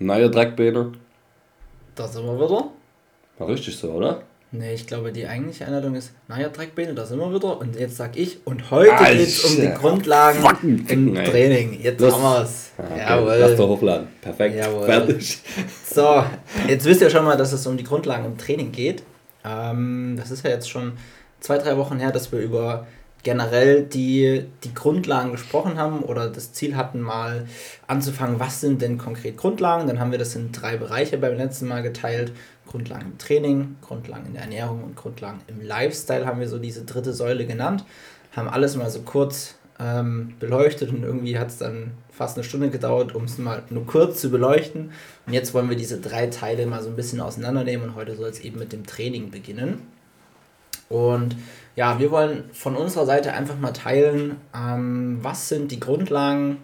Neue Dreckbeine. Da sind wir wieder. War richtig so, oder? Nee, ich glaube, die eigentliche Einladung ist, naja, Dreckbeine, da sind wir wieder. Und jetzt sag ich, und heute geht es um die Grundlagen im Training. Jetzt Los. haben wir es. Ah, okay. Jawohl. Lass doch hochladen. Perfekt. Jawohl. Fertig. So, jetzt wisst ihr schon mal, dass es um die Grundlagen im Training geht. Ähm, das ist ja jetzt schon zwei, drei Wochen her, dass wir über generell die, die Grundlagen gesprochen haben oder das Ziel hatten, mal anzufangen, was sind denn konkret Grundlagen. Dann haben wir das in drei Bereiche beim letzten Mal geteilt. Grundlagen im Training, Grundlagen in der Ernährung und Grundlagen im Lifestyle haben wir so diese dritte Säule genannt. Haben alles mal so kurz ähm, beleuchtet und irgendwie hat es dann fast eine Stunde gedauert, um es mal nur kurz zu beleuchten. Und jetzt wollen wir diese drei Teile mal so ein bisschen auseinandernehmen und heute soll es eben mit dem Training beginnen. Und ja, wir wollen von unserer Seite einfach mal teilen, ähm, was sind die Grundlagen,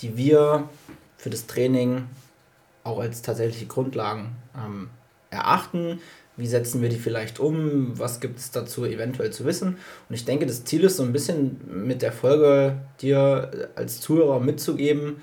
die wir für das Training auch als tatsächliche Grundlagen ähm, erachten. Wie setzen wir die vielleicht um? Was gibt es dazu eventuell zu wissen? Und ich denke, das Ziel ist so ein bisschen mit der Folge dir als Zuhörer mitzugeben,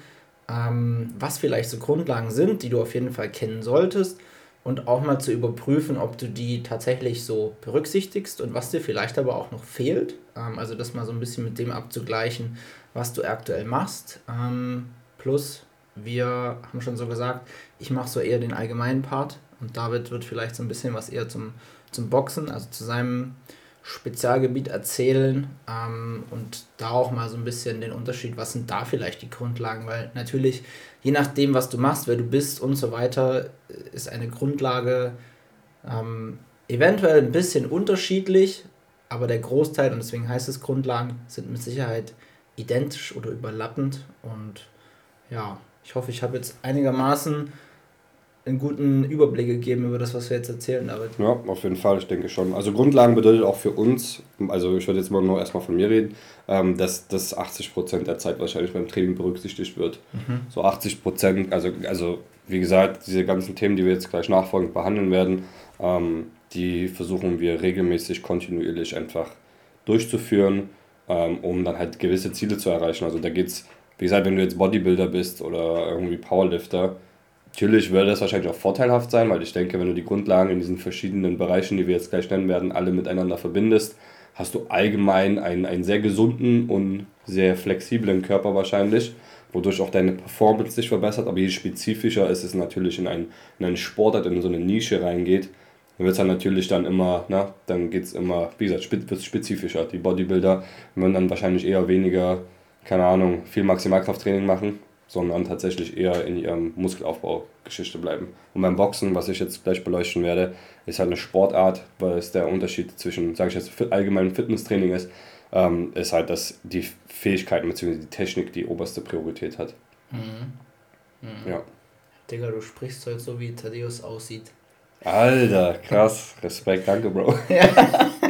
ähm, was vielleicht so Grundlagen sind, die du auf jeden Fall kennen solltest und auch mal zu überprüfen, ob du die tatsächlich so berücksichtigst und was dir vielleicht aber auch noch fehlt. Ähm, also das mal so ein bisschen mit dem abzugleichen, was du aktuell machst. Ähm, plus, wir haben schon so gesagt, ich mache so eher den allgemeinen Part und David wird vielleicht so ein bisschen was eher zum, zum Boxen, also zu seinem Spezialgebiet erzählen ähm, und da auch mal so ein bisschen den Unterschied, was sind da vielleicht die Grundlagen, weil natürlich je nachdem, was du machst, wer du bist und so weiter, ist eine Grundlage ähm, eventuell ein bisschen unterschiedlich, aber der Großteil, und deswegen heißt es Grundlagen, sind mit Sicherheit identisch oder überlappend. Und ja, ich hoffe, ich habe jetzt einigermaßen einen guten Überblick gegeben über das, was wir jetzt erzählen, David. Ja, auf jeden Fall, ich denke schon. Also Grundlagen bedeutet auch für uns, also ich würde jetzt mal nur erstmal von mir reden, ähm, dass das 80% der Zeit wahrscheinlich beim Training berücksichtigt wird. Mhm. So 80%, also, also wie gesagt, diese ganzen Themen, die wir jetzt gleich nachfolgend behandeln werden, ähm, die versuchen wir regelmäßig, kontinuierlich einfach durchzuführen, ähm, um dann halt gewisse Ziele zu erreichen. Also da geht es, wie gesagt, wenn du jetzt Bodybuilder bist oder irgendwie Powerlifter, Natürlich würde das wahrscheinlich auch vorteilhaft sein, weil ich denke, wenn du die Grundlagen in diesen verschiedenen Bereichen, die wir jetzt gleich nennen werden, alle miteinander verbindest, hast du allgemein einen, einen sehr gesunden und sehr flexiblen Körper wahrscheinlich, wodurch auch deine Performance sich verbessert. Aber je spezifischer ist es natürlich in einen, in einen Sportart, in so eine Nische reingeht, dann wird es dann natürlich dann immer, na, ne, dann geht es immer, wie gesagt, wird spezifischer. Die Bodybuilder werden dann wahrscheinlich eher weniger, keine Ahnung, viel Maximalkrafttraining machen, sondern tatsächlich eher in ihrem Muskelaufbaugeschichte bleiben. Und beim Boxen, was ich jetzt gleich beleuchten werde, ist halt eine Sportart, weil es der Unterschied zwischen, sage ich jetzt, allgemeinem Fitnesstraining ist, ähm, ist halt, dass die Fähigkeiten bzw. die Technik die oberste Priorität hat. Mhm. Mhm. Ja. Digga, du sprichst heute so, wie Thaddeus aussieht. Alter, krass. Respekt, danke, Bro. Ja.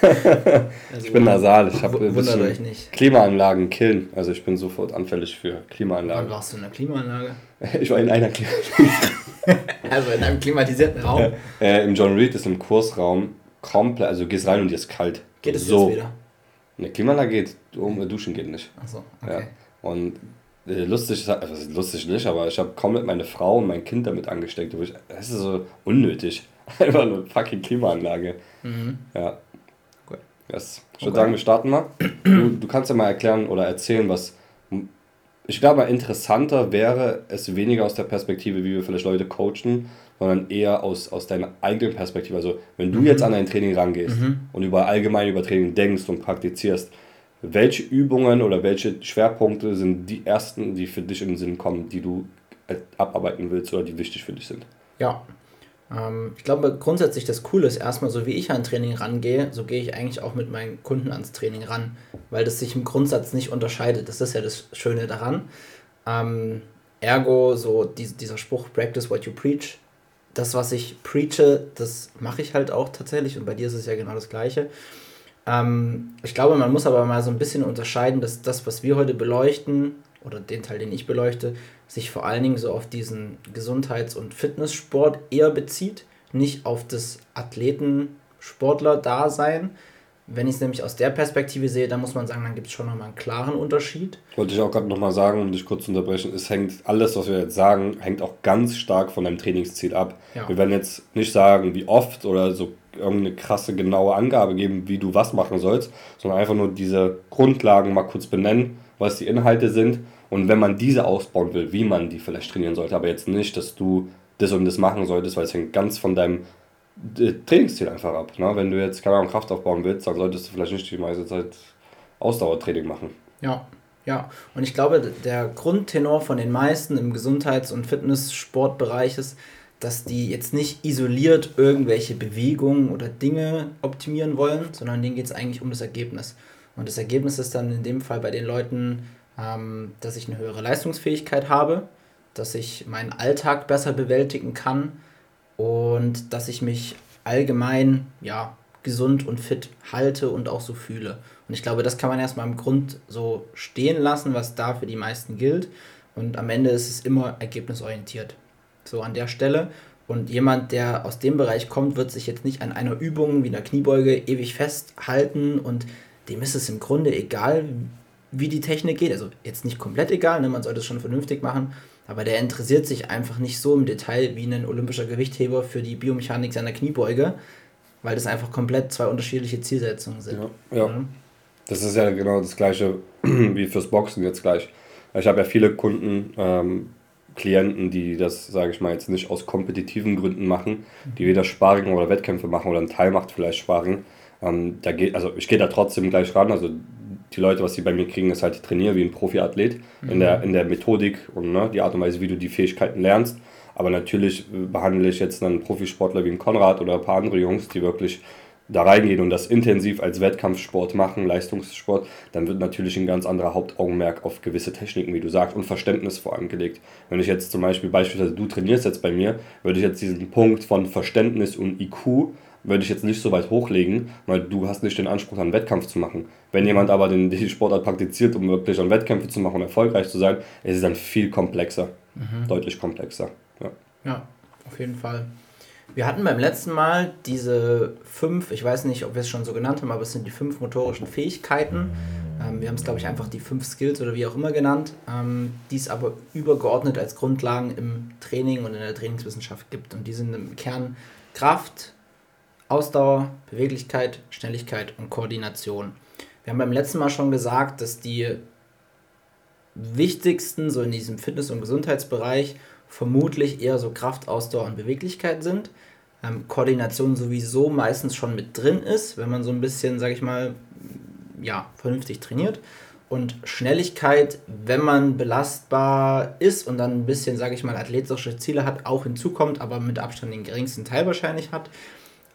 also ich bin nasal, ich habe bisschen Klimaanlagen killen. Also ich bin sofort anfällig für Klimaanlagen. Wann warst du in der Klimaanlage? Ich war in einer Klimaanlage. also in einem klimatisierten Raum? Äh, Im John Reed ist im Kursraum komplett, also du gehst rein und dir ist kalt. Geht es so. jetzt wieder? Eine Klimaanlage geht, um, duschen geht nicht. Achso, okay. Ja. Und äh, lustig, also lustig nicht, aber ich habe komplett meine Frau und mein Kind damit angesteckt. Das ist so unnötig. Einfach eine fucking Klimaanlage. Mhm. Ja. Yes. Ich würde okay. sagen, wir starten mal. Du, du kannst ja mal erklären oder erzählen, was. Ich glaube, interessanter wäre es weniger aus der Perspektive, wie wir vielleicht Leute coachen, sondern eher aus, aus deiner eigenen Perspektive. Also, wenn du mhm. jetzt an dein Training rangehst mhm. und über allgemein über Training denkst und praktizierst, welche Übungen oder welche Schwerpunkte sind die ersten, die für dich in den Sinn kommen, die du abarbeiten willst oder die wichtig für dich sind? Ja, ich glaube grundsätzlich das Coole ist erstmal, so wie ich an Training rangehe, so gehe ich eigentlich auch mit meinen Kunden ans Training ran, weil das sich im Grundsatz nicht unterscheidet. Das ist ja das Schöne daran. Ähm, ergo, so die, dieser Spruch, practice what you preach. Das, was ich preache, das mache ich halt auch tatsächlich und bei dir ist es ja genau das Gleiche. Ähm, ich glaube, man muss aber mal so ein bisschen unterscheiden, dass das, was wir heute beleuchten, oder den Teil, den ich beleuchte, sich vor allen Dingen so auf diesen Gesundheits- und Fitnesssport eher bezieht, nicht auf das Athleten-Sportler-Dasein. Wenn ich es nämlich aus der Perspektive sehe, dann muss man sagen, dann gibt es schon nochmal einen klaren Unterschied. Wollte ich auch gerade nochmal sagen, um dich kurz zu unterbrechen, es hängt, alles, was wir jetzt sagen, hängt auch ganz stark von deinem Trainingsziel ab. Ja. Wir werden jetzt nicht sagen, wie oft oder so irgendeine krasse, genaue Angabe geben, wie du was machen sollst, sondern einfach nur diese Grundlagen mal kurz benennen, was die Inhalte sind und wenn man diese ausbauen will, wie man die vielleicht trainieren sollte, aber jetzt nicht, dass du das und das machen solltest, weil es hängt ganz von deinem äh, Trainingsziel einfach ab. Ne? Wenn du jetzt keine Ahnung Kraft aufbauen willst, dann solltest du vielleicht nicht die meiste Zeit Ausdauertraining machen. Ja, ja. Und ich glaube, der Grundtenor von den meisten im Gesundheits- und Fitnesssportbereich ist, dass die jetzt nicht isoliert irgendwelche Bewegungen oder Dinge optimieren wollen, sondern denen geht es eigentlich um das Ergebnis. Und das Ergebnis ist dann in dem Fall bei den Leuten, ähm, dass ich eine höhere Leistungsfähigkeit habe, dass ich meinen Alltag besser bewältigen kann und dass ich mich allgemein ja, gesund und fit halte und auch so fühle. Und ich glaube, das kann man erstmal im Grund so stehen lassen, was da für die meisten gilt. Und am Ende ist es immer ergebnisorientiert. So an der Stelle. Und jemand, der aus dem Bereich kommt, wird sich jetzt nicht an einer Übung wie einer Kniebeuge ewig festhalten und dem ist es im Grunde egal, wie die Technik geht. Also jetzt nicht komplett egal, ne? man sollte es schon vernünftig machen, aber der interessiert sich einfach nicht so im Detail wie ein olympischer Gewichtheber für die Biomechanik seiner Kniebeuge, weil das einfach komplett zwei unterschiedliche Zielsetzungen sind. Ja, ja. ja. Das ist ja genau das gleiche wie fürs Boxen jetzt gleich. Ich habe ja viele Kunden, ähm, Klienten, die das, sage ich mal, jetzt nicht aus kompetitiven Gründen machen, die weder Sparring oder Wettkämpfe machen oder ein Teil macht vielleicht Sparring. Ähm, da geht, also ich gehe da trotzdem gleich ran. Also die Leute, was sie bei mir kriegen, ist halt, ich trainiere wie ein Profiathlet mhm. in, der, in der Methodik und ne, die Art und Weise, wie du die Fähigkeiten lernst. Aber natürlich äh, behandle ich jetzt einen Profisportler wie einen Konrad oder ein paar andere Jungs, die wirklich da reingehen und das intensiv als Wettkampfsport machen, Leistungssport, dann wird natürlich ein ganz anderer Hauptaugenmerk auf gewisse Techniken, wie du sagst, und Verständnis vorangelegt. Wenn ich jetzt zum Beispiel, beispielsweise du trainierst jetzt bei mir, würde ich jetzt diesen Punkt von Verständnis und IQ würde ich jetzt nicht so weit hochlegen, weil du hast nicht den Anspruch, einen Wettkampf zu machen. Wenn jemand aber den, die Sportart praktiziert, um wirklich an Wettkämpfe zu machen und erfolgreich zu sein, ist es dann viel komplexer. Mhm. Deutlich komplexer. Ja. ja, auf jeden Fall. Wir hatten beim letzten Mal diese fünf, ich weiß nicht, ob wir es schon so genannt haben, aber es sind die fünf motorischen Fähigkeiten. Ähm, wir haben es, glaube ich, einfach die fünf Skills oder wie auch immer genannt, ähm, die es aber übergeordnet als Grundlagen im Training und in der Trainingswissenschaft gibt. Und die sind im Kern Kraft, Ausdauer, Beweglichkeit, Schnelligkeit und Koordination. Wir haben beim letzten Mal schon gesagt, dass die wichtigsten, so in diesem Fitness- und Gesundheitsbereich, vermutlich eher so Kraft, Ausdauer und Beweglichkeit sind. Ähm, Koordination sowieso meistens schon mit drin ist, wenn man so ein bisschen, sag ich mal, ja, vernünftig trainiert. Und Schnelligkeit, wenn man belastbar ist und dann ein bisschen, sage ich mal, athletische Ziele hat, auch hinzukommt, aber mit Abstand den geringsten Teil wahrscheinlich hat.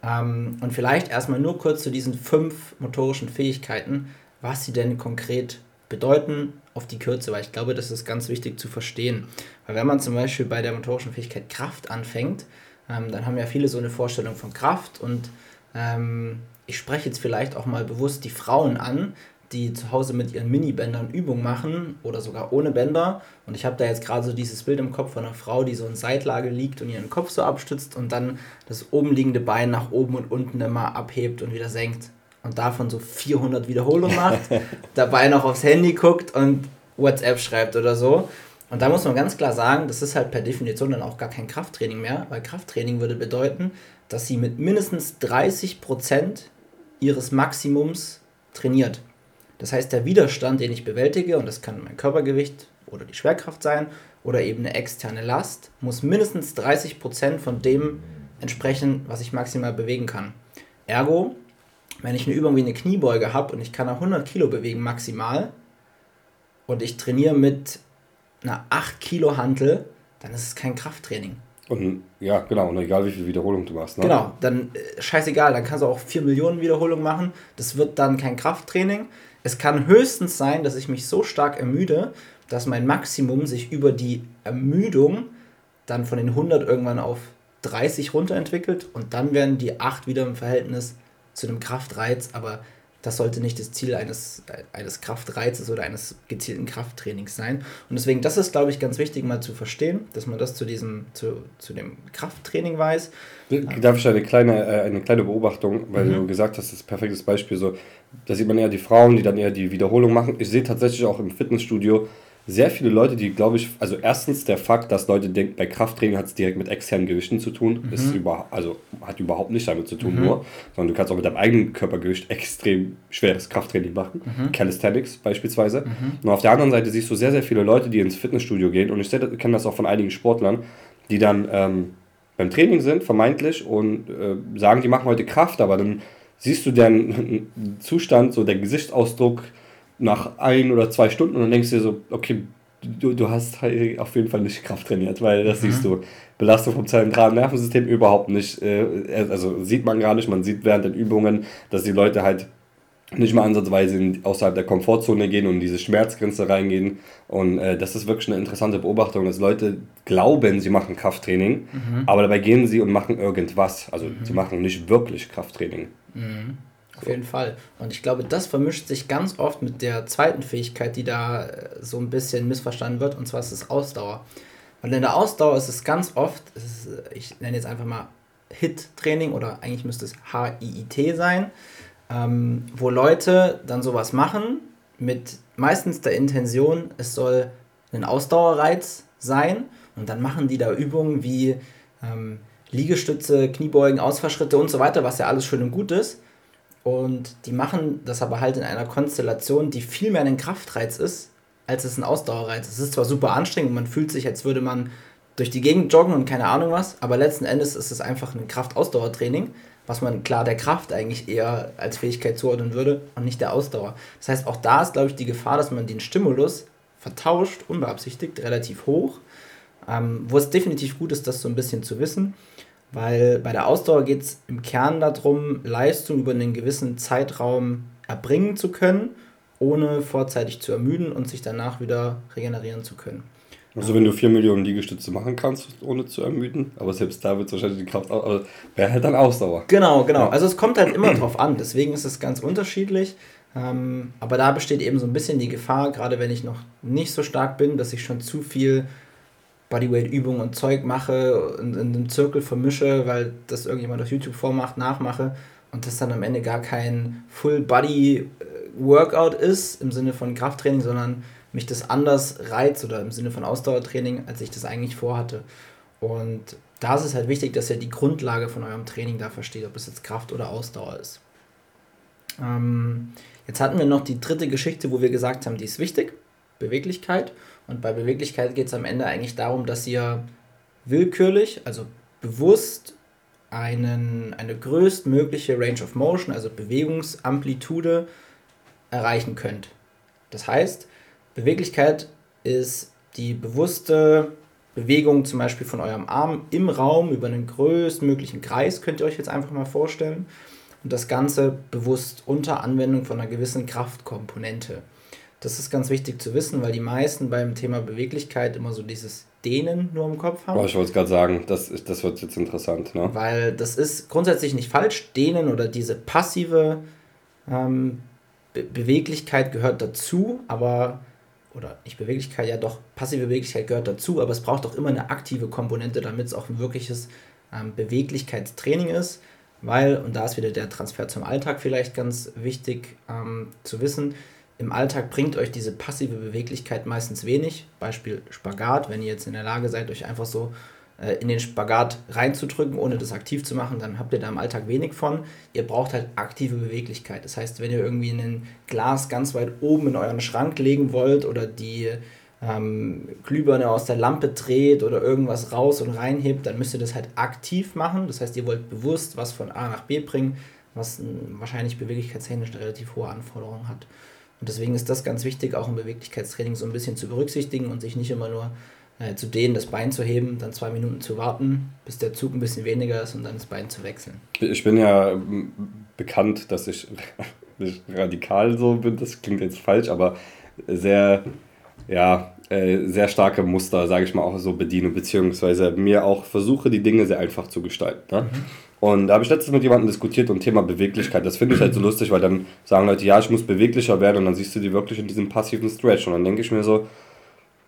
Ähm, und vielleicht erstmal nur kurz zu diesen fünf motorischen Fähigkeiten, was sie denn konkret bedeuten auf die Kürze, weil ich glaube, das ist ganz wichtig zu verstehen. Weil wenn man zum Beispiel bei der motorischen Fähigkeit Kraft anfängt, ähm, dann haben ja viele so eine Vorstellung von Kraft und ähm, ich spreche jetzt vielleicht auch mal bewusst die Frauen an, die zu Hause mit ihren Minibändern Übungen machen oder sogar ohne Bänder. Und ich habe da jetzt gerade so dieses Bild im Kopf von einer Frau, die so in Seitlage liegt und ihren Kopf so abstützt und dann das oben liegende Bein nach oben und unten immer abhebt und wieder senkt. Und davon so 400 Wiederholungen macht, dabei noch aufs Handy guckt und WhatsApp schreibt oder so. Und da muss man ganz klar sagen, das ist halt per Definition dann auch gar kein Krafttraining mehr, weil Krafttraining würde bedeuten, dass sie mit mindestens 30% ihres Maximums trainiert. Das heißt, der Widerstand, den ich bewältige, und das kann mein Körpergewicht oder die Schwerkraft sein oder eben eine externe Last, muss mindestens 30% von dem entsprechen, was ich maximal bewegen kann. Ergo, wenn ich eine Übung wie eine Kniebeuge habe und ich kann 100 Kilo bewegen maximal und ich trainiere mit einer 8 Kilo Hantel, dann ist es kein Krafttraining. Und ja, genau, und egal wie viele Wiederholungen du machst. Ne? Genau, dann äh, scheißegal, dann kannst du auch 4 Millionen Wiederholungen machen. Das wird dann kein Krafttraining. Es kann höchstens sein, dass ich mich so stark ermüde, dass mein Maximum sich über die Ermüdung dann von den 100 irgendwann auf 30 runterentwickelt und dann werden die 8 wieder im Verhältnis zu einem Kraftreiz, aber das sollte nicht das Ziel eines, eines Kraftreizes oder eines gezielten Krafttrainings sein. Und deswegen, das ist, glaube ich, ganz wichtig mal zu verstehen, dass man das zu diesem, zu, zu dem Krafttraining weiß. Darf ich eine kleine, äh, eine kleine Beobachtung, weil mhm. du gesagt hast, das ist ein perfektes Beispiel. So, da sieht man eher die Frauen, die dann eher die Wiederholung machen. Ich sehe tatsächlich auch im Fitnessstudio sehr viele Leute, die, glaube ich, also erstens der Fakt, dass Leute denken, bei Krafttraining hat es direkt mit externen Gewichten zu tun, mhm. ist über, also hat überhaupt nicht damit zu tun, mhm. nur, sondern du kannst auch mit deinem eigenen Körpergewicht extrem schweres Krafttraining machen, mhm. Calisthenics beispielsweise. Mhm. Und auf der anderen Seite siehst du sehr, sehr viele Leute, die ins Fitnessstudio gehen und ich kenne das auch von einigen Sportlern, die dann ähm, beim Training sind, vermeintlich, und äh, sagen, die machen heute Kraft, aber dann siehst du deren Zustand, so der Gesichtsausdruck, nach ein oder zwei Stunden und dann denkst du dir so, okay, du, du hast halt auf jeden Fall nicht Kraft trainiert, weil das mhm. siehst du. Belastung vom zentralen Nervensystem überhaupt nicht. Äh, also sieht man gar nicht, man sieht während den Übungen, dass die Leute halt nicht mal ansatzweise in, außerhalb der Komfortzone gehen und in diese Schmerzgrenze reingehen. Und äh, das ist wirklich eine interessante Beobachtung, dass Leute glauben, sie machen Krafttraining, mhm. aber dabei gehen sie und machen irgendwas. Also mhm. sie machen nicht wirklich Krafttraining. Mhm. Auf jeden Fall. Und ich glaube, das vermischt sich ganz oft mit der zweiten Fähigkeit, die da äh, so ein bisschen missverstanden wird, und zwar ist es Ausdauer. Und in der Ausdauer ist es ganz oft, ist, äh, ich nenne jetzt einfach mal HIT-Training oder eigentlich müsste es H-I-I-T sein, ähm, wo Leute dann sowas machen mit meistens der Intention, es soll ein Ausdauerreiz sein und dann machen die da Übungen wie ähm, Liegestütze, Kniebeugen, Ausfallschritte und so weiter, was ja alles schön und gut ist. Und die machen das aber halt in einer Konstellation, die viel mehr ein Kraftreiz ist, als es ein Ausdauerreiz. Es ist zwar super anstrengend man fühlt sich, als würde man durch die Gegend joggen und keine Ahnung was, aber letzten Endes ist es einfach ein Kraft-Ausdauertraining, was man klar der Kraft eigentlich eher als Fähigkeit zuordnen würde und nicht der Ausdauer. Das heißt, auch da ist, glaube ich, die Gefahr, dass man den Stimulus vertauscht, unbeabsichtigt, relativ hoch. Ähm, wo es definitiv gut ist, das so ein bisschen zu wissen. Weil bei der Ausdauer geht es im Kern darum, Leistung über einen gewissen Zeitraum erbringen zu können, ohne vorzeitig zu ermüden und sich danach wieder regenerieren zu können. Also wenn du 4 Millionen Liegestütze machen kannst, ohne zu ermüden, aber selbst da wird wahrscheinlich die Kraft, also wäre halt dann Ausdauer. Genau, genau. Also es kommt halt immer drauf an, deswegen ist es ganz unterschiedlich. Ähm, aber da besteht eben so ein bisschen die Gefahr, gerade wenn ich noch nicht so stark bin, dass ich schon zu viel Bodyweight-Übungen und Zeug mache und in einem Zirkel vermische, weil das irgendjemand auf YouTube vormacht, nachmache und das dann am Ende gar kein Full-Body-Workout ist im Sinne von Krafttraining, sondern mich das anders reizt oder im Sinne von Ausdauertraining, als ich das eigentlich vorhatte. Und da ist es halt wichtig, dass ihr die Grundlage von eurem Training da versteht, ob es jetzt Kraft oder Ausdauer ist. Ähm, jetzt hatten wir noch die dritte Geschichte, wo wir gesagt haben, die ist wichtig, Beweglichkeit. Und bei Beweglichkeit geht es am Ende eigentlich darum, dass ihr willkürlich, also bewusst einen, eine größtmögliche Range of Motion, also Bewegungsamplitude, erreichen könnt. Das heißt, Beweglichkeit ist die bewusste Bewegung zum Beispiel von eurem Arm im Raum über einen größtmöglichen Kreis, könnt ihr euch jetzt einfach mal vorstellen. Und das Ganze bewusst unter Anwendung von einer gewissen Kraftkomponente. Das ist ganz wichtig zu wissen, weil die meisten beim Thema Beweglichkeit immer so dieses Dehnen nur im Kopf haben. Boah, ich wollte es gerade sagen, das, ist, das wird jetzt interessant. Ne? Weil das ist grundsätzlich nicht falsch. Dehnen oder diese passive ähm, Be Beweglichkeit gehört dazu, aber, oder nicht Beweglichkeit, ja doch, passive Beweglichkeit gehört dazu, aber es braucht auch immer eine aktive Komponente, damit es auch ein wirkliches ähm, Beweglichkeitstraining ist. Weil, und da ist wieder der Transfer zum Alltag vielleicht ganz wichtig ähm, zu wissen, im Alltag bringt euch diese passive Beweglichkeit meistens wenig. Beispiel Spagat, wenn ihr jetzt in der Lage seid, euch einfach so äh, in den Spagat reinzudrücken, ohne das aktiv zu machen, dann habt ihr da im Alltag wenig von. Ihr braucht halt aktive Beweglichkeit. Das heißt, wenn ihr irgendwie ein Glas ganz weit oben in euren Schrank legen wollt oder die ähm, Glühbirne aus der Lampe dreht oder irgendwas raus und reinhebt, dann müsst ihr das halt aktiv machen. Das heißt, ihr wollt bewusst was von A nach B bringen, was wahrscheinlich beweglichkeitstechnisch eine relativ hohe Anforderung hat. Und deswegen ist das ganz wichtig, auch im Beweglichkeitstraining so ein bisschen zu berücksichtigen und sich nicht immer nur äh, zu dehnen, das Bein zu heben, dann zwei Minuten zu warten, bis der Zug ein bisschen weniger ist und dann das Bein zu wechseln. Ich bin ja bekannt, dass ich nicht radikal so bin, das klingt jetzt falsch, aber sehr, ja, äh, sehr starke Muster, sage ich mal, auch so bediene, beziehungsweise mir auch versuche, die Dinge sehr einfach zu gestalten. Ne? Mhm. Und da habe ich letztens mit jemandem diskutiert und Thema Beweglichkeit. Das finde ich halt so lustig, weil dann sagen Leute, ja, ich muss beweglicher werden und dann siehst du die wirklich in diesem passiven Stretch. Und dann denke ich mir so,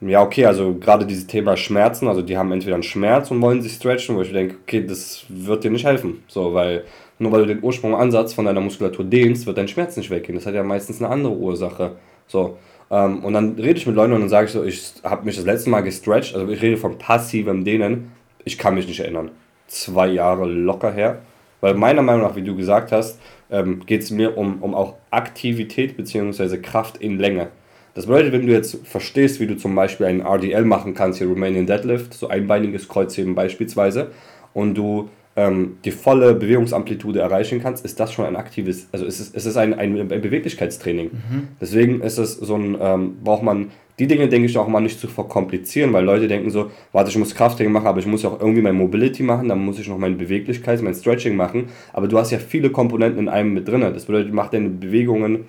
ja, okay, also gerade dieses Thema Schmerzen, also die haben entweder einen Schmerz und wollen sich stretchen, wo ich denke, okay, das wird dir nicht helfen. So, weil nur weil du den Ursprungansatz von deiner Muskulatur dehnst, wird dein Schmerz nicht weggehen. Das hat ja meistens eine andere Ursache. So. Ähm, und dann rede ich mit Leuten und dann sage ich so, ich habe mich das letzte Mal gestretcht, also ich rede von passivem Dehnen, ich kann mich nicht erinnern. Zwei Jahre locker her. Weil meiner Meinung nach, wie du gesagt hast, ähm, geht es mir um, um auch Aktivität bzw. Kraft in Länge. Das bedeutet, wenn du jetzt verstehst, wie du zum Beispiel einen RDL machen kannst, hier Romanian Deadlift, so einbeiniges Kreuzheben beispielsweise, und du ähm, die volle Bewegungsamplitude erreichen kannst, ist das schon ein aktives, also es ist, es ist ein, ein, ein Beweglichkeitstraining. Mhm. Deswegen ist es so ein, ähm, braucht man die Dinge, denke ich, auch mal nicht zu verkomplizieren, weil Leute denken so, warte, ich muss Krafttraining machen, aber ich muss auch irgendwie mein Mobility machen, dann muss ich noch meine Beweglichkeit, mein Stretching machen, aber du hast ja viele Komponenten in einem mit drin. Das bedeutet, mach deine Bewegungen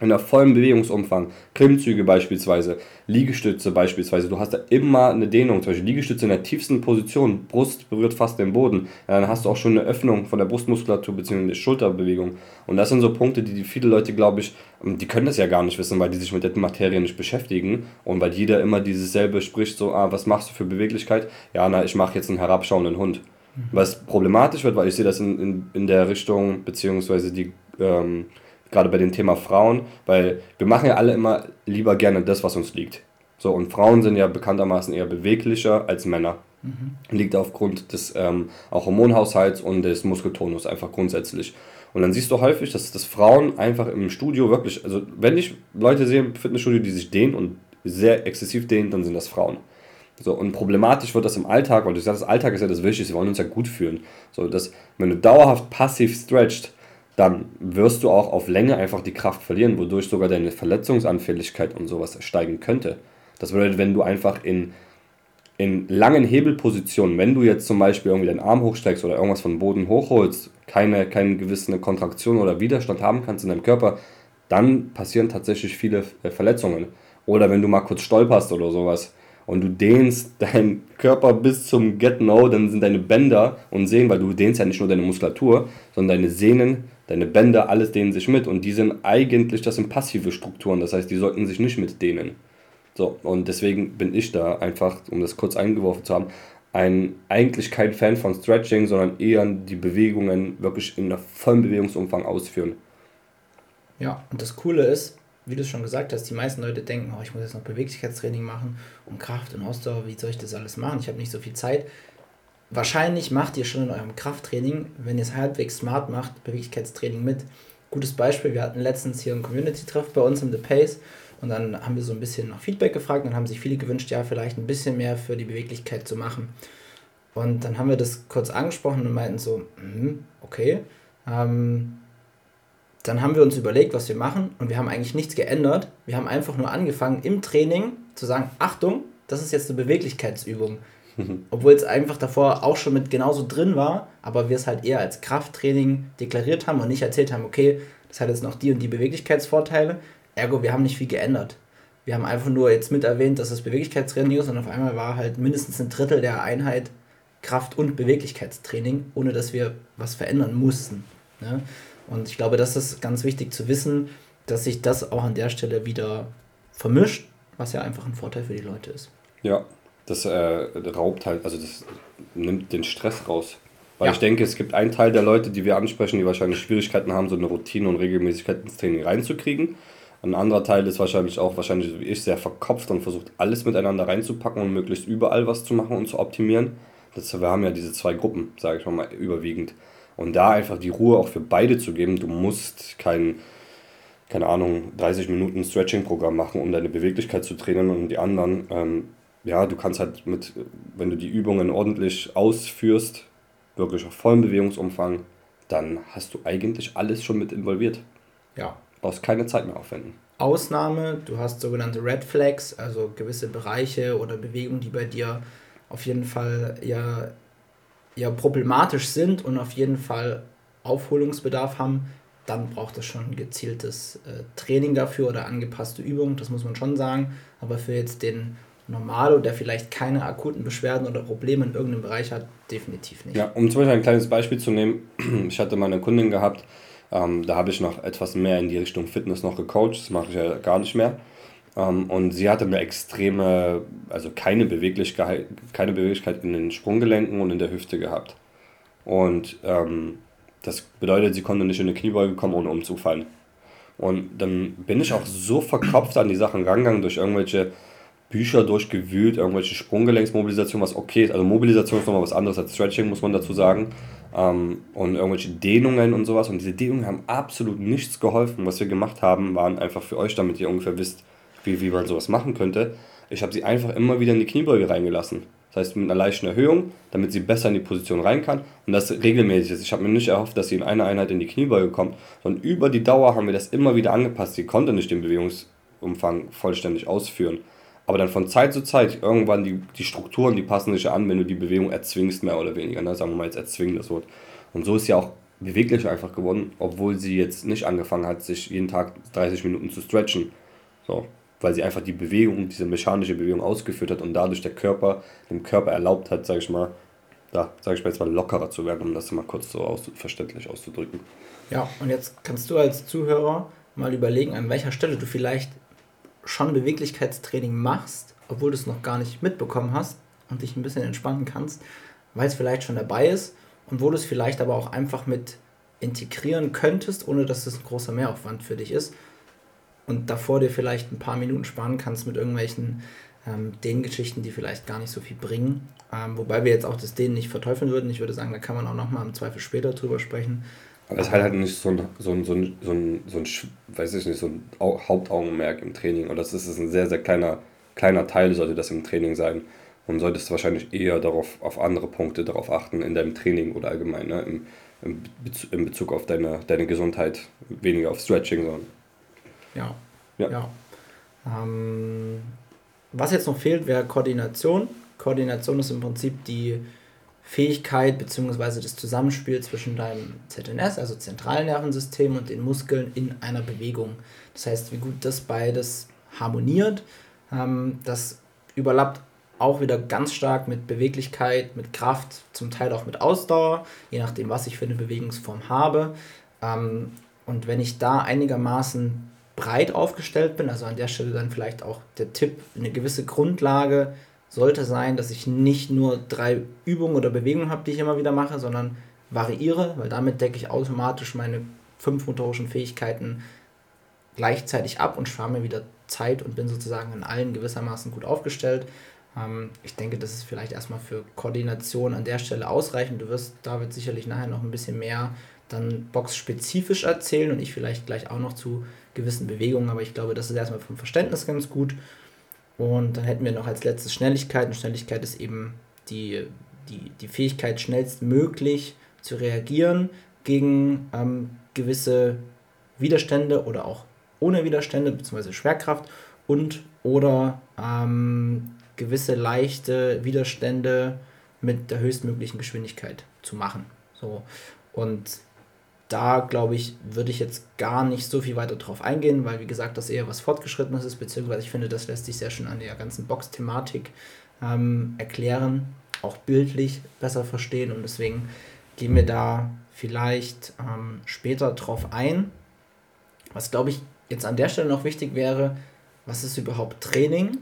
in der vollen Bewegungsumfang, Klimmzüge beispielsweise, Liegestütze beispielsweise, du hast da immer eine Dehnung, zum Beispiel Liegestütze in der tiefsten Position, Brust berührt fast den Boden, dann hast du auch schon eine Öffnung von der Brustmuskulatur bzw. der Schulterbewegung und das sind so Punkte, die, die viele Leute, glaube ich, ähm, die können das ja gar nicht wissen, weil die sich mit der Materie nicht beschäftigen und weil jeder immer dieses selbe spricht, so, ah, was machst du für Beweglichkeit? Ja, na, ich mache jetzt einen herabschauenden Hund. Mhm. Was problematisch wird, weil ich sehe das in, in, in der Richtung, beziehungsweise die ähm, gerade bei dem Thema Frauen, weil wir machen ja alle immer lieber gerne das, was uns liegt. So, und Frauen sind ja bekanntermaßen eher beweglicher als Männer. Mhm. Liegt aufgrund des ähm, auch Hormonhaushalts und des Muskeltonus einfach grundsätzlich. Und dann siehst du häufig, dass, dass Frauen einfach im Studio wirklich, also wenn ich Leute sehe im Fitnessstudio, die sich dehnen und sehr exzessiv dehnen, dann sind das Frauen. So, und problematisch wird das im Alltag, weil du sagst, das Alltag ist ja das Wichtigste, wir wollen uns ja gut fühlen. So, dass, wenn du dauerhaft passiv stretcht, dann wirst du auch auf Länge einfach die Kraft verlieren, wodurch sogar deine Verletzungsanfälligkeit und sowas steigen könnte. Das bedeutet, wenn du einfach in, in langen Hebelpositionen, wenn du jetzt zum Beispiel irgendwie deinen Arm hochstreckst oder irgendwas vom Boden hochholst, keine, keine gewisse Kontraktion oder Widerstand haben kannst in deinem Körper, dann passieren tatsächlich viele äh, Verletzungen. Oder wenn du mal kurz stolperst oder sowas und du dehnst deinen Körper bis zum Get-No, dann sind deine Bänder und Sehnen, weil du dehnst ja nicht nur deine Muskulatur, sondern deine Sehnen deine Bänder, alles dehnen sich mit und die sind eigentlich, das sind passive Strukturen, das heißt, die sollten sich nicht mit dehnen. So, und deswegen bin ich da einfach, um das kurz eingeworfen zu haben, ein, eigentlich kein Fan von Stretching, sondern eher die Bewegungen wirklich in einer vollen Bewegungsumfang ausführen. Ja, und das Coole ist, wie du schon gesagt hast, die meisten Leute denken, oh, ich muss jetzt noch Beweglichkeitstraining machen und Kraft und Ausdauer, wie soll ich das alles machen? Ich habe nicht so viel Zeit wahrscheinlich macht ihr schon in eurem Krafttraining, wenn ihr es halbwegs smart macht, Beweglichkeitstraining mit. Gutes Beispiel, wir hatten letztens hier einen Community-Treff bei uns im The Pace und dann haben wir so ein bisschen nach Feedback gefragt und haben sich viele gewünscht, ja, vielleicht ein bisschen mehr für die Beweglichkeit zu machen. Und dann haben wir das kurz angesprochen und meinten so, mm, okay. Ähm, dann haben wir uns überlegt, was wir machen und wir haben eigentlich nichts geändert. Wir haben einfach nur angefangen im Training zu sagen, Achtung, das ist jetzt eine Beweglichkeitsübung. Obwohl es einfach davor auch schon mit genauso drin war, aber wir es halt eher als Krafttraining deklariert haben und nicht erzählt haben, okay, das hat jetzt noch die und die Beweglichkeitsvorteile. Ergo, wir haben nicht viel geändert. Wir haben einfach nur jetzt mit erwähnt, dass es Beweglichkeitstraining ist und auf einmal war halt mindestens ein Drittel der Einheit Kraft- und Beweglichkeitstraining, ohne dass wir was verändern mussten. Ne? Und ich glaube, das ist ganz wichtig zu wissen, dass sich das auch an der Stelle wieder vermischt, was ja einfach ein Vorteil für die Leute ist. Ja, das äh, raubt halt, also das nimmt den Stress raus. Weil ja. ich denke, es gibt einen Teil der Leute, die wir ansprechen, die wahrscheinlich Schwierigkeiten haben, so eine Routine und Regelmäßigkeit ins Training reinzukriegen. Ein anderer Teil ist wahrscheinlich auch, wahrscheinlich wie ich, sehr verkopft und versucht, alles miteinander reinzupacken und möglichst überall was zu machen und zu optimieren. Das, wir haben ja diese zwei Gruppen, sage ich mal, überwiegend. Und da einfach die Ruhe auch für beide zu geben. Du musst kein, keine Ahnung, 30 Minuten Stretching-Programm machen, um deine Beweglichkeit zu trainieren und die anderen ähm, ja, du kannst halt mit, wenn du die Übungen ordentlich ausführst, wirklich auf vollem Bewegungsumfang, dann hast du eigentlich alles schon mit involviert. Ja. Du brauchst keine Zeit mehr aufwenden. Ausnahme, du hast sogenannte Red Flags, also gewisse Bereiche oder Bewegungen, die bei dir auf jeden Fall ja, ja problematisch sind und auf jeden Fall Aufholungsbedarf haben. dann braucht es schon gezieltes äh, Training dafür oder angepasste Übungen, das muss man schon sagen. Aber für jetzt den Normalo, der vielleicht keine akuten Beschwerden oder Probleme in irgendeinem Bereich hat, definitiv nicht. Ja, um zum Beispiel ein kleines Beispiel zu nehmen, ich hatte mal eine Kundin gehabt, ähm, da habe ich noch etwas mehr in die Richtung Fitness noch gecoacht, das mache ich ja gar nicht mehr. Ähm, und sie hatte eine extreme, also keine Beweglichkeit, keine Beweglichkeit in den Sprunggelenken und in der Hüfte gehabt. Und ähm, das bedeutet, sie konnte nicht in eine Kniebeuge kommen, ohne umzufallen. Und dann bin ich auch so verkopft an die Sachen rangegangen durch irgendwelche Bücher durchgewühlt, irgendwelche Sprunggelenksmobilisation, was okay ist. Also Mobilisation ist nochmal was anderes als Stretching, muss man dazu sagen. Ähm, und irgendwelche Dehnungen und sowas. Und diese Dehnungen haben absolut nichts geholfen. Was wir gemacht haben, waren einfach für euch, damit ihr ungefähr wisst, wie, wie man sowas machen könnte. Ich habe sie einfach immer wieder in die Kniebeuge reingelassen. Das heißt mit einer leichten Erhöhung, damit sie besser in die Position rein kann und das regelmäßig ist. Ich habe mir nicht erhofft, dass sie in einer Einheit in die Kniebeuge kommt, sondern über die Dauer haben wir das immer wieder angepasst. Sie konnte nicht den Bewegungsumfang vollständig ausführen. Aber dann von Zeit zu Zeit irgendwann die, die Strukturen, die passen sich an, wenn du die Bewegung erzwingst, mehr oder weniger. Ne? Sagen wir mal jetzt erzwingen das Wort. Und so ist sie auch beweglich einfach geworden, obwohl sie jetzt nicht angefangen hat, sich jeden Tag 30 Minuten zu stretchen. So, weil sie einfach die Bewegung, diese mechanische Bewegung ausgeführt hat und dadurch der Körper, dem Körper erlaubt hat, sage ich mal, da, sage ich mal jetzt mal lockerer zu werden, um das mal kurz so aus, verständlich auszudrücken. Ja, und jetzt kannst du als Zuhörer mal überlegen, an welcher Stelle du vielleicht schon Beweglichkeitstraining machst, obwohl du es noch gar nicht mitbekommen hast und dich ein bisschen entspannen kannst, weil es vielleicht schon dabei ist und wo du es vielleicht aber auch einfach mit integrieren könntest, ohne dass es ein großer Mehraufwand für dich ist und davor dir vielleicht ein paar Minuten sparen kannst mit irgendwelchen ähm, Dehngeschichten, die vielleicht gar nicht so viel bringen. Ähm, wobei wir jetzt auch das Dehnen nicht verteufeln würden. Ich würde sagen, da kann man auch nochmal im Zweifel später drüber sprechen. Aber es ist halt nicht so ein, so ein, so ein, so ein, so ein, weiß ich nicht, so ein Hauptaugenmerk im Training. Oder das ist ein sehr, sehr kleiner, kleiner Teil, sollte das im Training sein. Und solltest wahrscheinlich eher darauf, auf andere Punkte darauf achten in deinem Training oder allgemein, ne? Im, im, Bezug, in Bezug auf deine, deine Gesundheit, weniger auf Stretching, sondern ja. Ja. ja. Ähm, was jetzt noch fehlt, wäre Koordination. Koordination ist im Prinzip die Fähigkeit bzw. das Zusammenspiel zwischen deinem ZNS, also Zentralnervensystem, und den Muskeln in einer Bewegung. Das heißt, wie gut das beides harmoniert. Ähm, das überlappt auch wieder ganz stark mit Beweglichkeit, mit Kraft, zum Teil auch mit Ausdauer, je nachdem, was ich für eine Bewegungsform habe. Ähm, und wenn ich da einigermaßen breit aufgestellt bin. Also an der Stelle dann vielleicht auch der Tipp, eine gewisse Grundlage sollte sein, dass ich nicht nur drei Übungen oder Bewegungen habe, die ich immer wieder mache, sondern variiere, weil damit decke ich automatisch meine fünf motorischen Fähigkeiten gleichzeitig ab und spare mir wieder Zeit und bin sozusagen in allen gewissermaßen gut aufgestellt. Ähm, ich denke, das ist vielleicht erstmal für Koordination an der Stelle ausreichend. Du wirst David sicherlich nachher noch ein bisschen mehr dann boxspezifisch erzählen und ich vielleicht gleich auch noch zu gewissen Bewegungen, aber ich glaube, das ist erstmal vom Verständnis ganz gut. Und dann hätten wir noch als letztes Schnelligkeit. Und Schnelligkeit ist eben die, die, die Fähigkeit, schnellstmöglich zu reagieren gegen ähm, gewisse Widerstände oder auch ohne Widerstände, beziehungsweise Schwerkraft und oder ähm, gewisse leichte Widerstände mit der höchstmöglichen Geschwindigkeit zu machen. So. Und da glaube ich, würde ich jetzt gar nicht so viel weiter drauf eingehen, weil wie gesagt, das eher was Fortgeschrittenes ist, beziehungsweise ich finde, das lässt sich sehr schön an der ganzen Box-Thematik ähm, erklären, auch bildlich besser verstehen und deswegen gehen wir da vielleicht ähm, später drauf ein. Was glaube ich jetzt an der Stelle noch wichtig wäre, was ist überhaupt Training?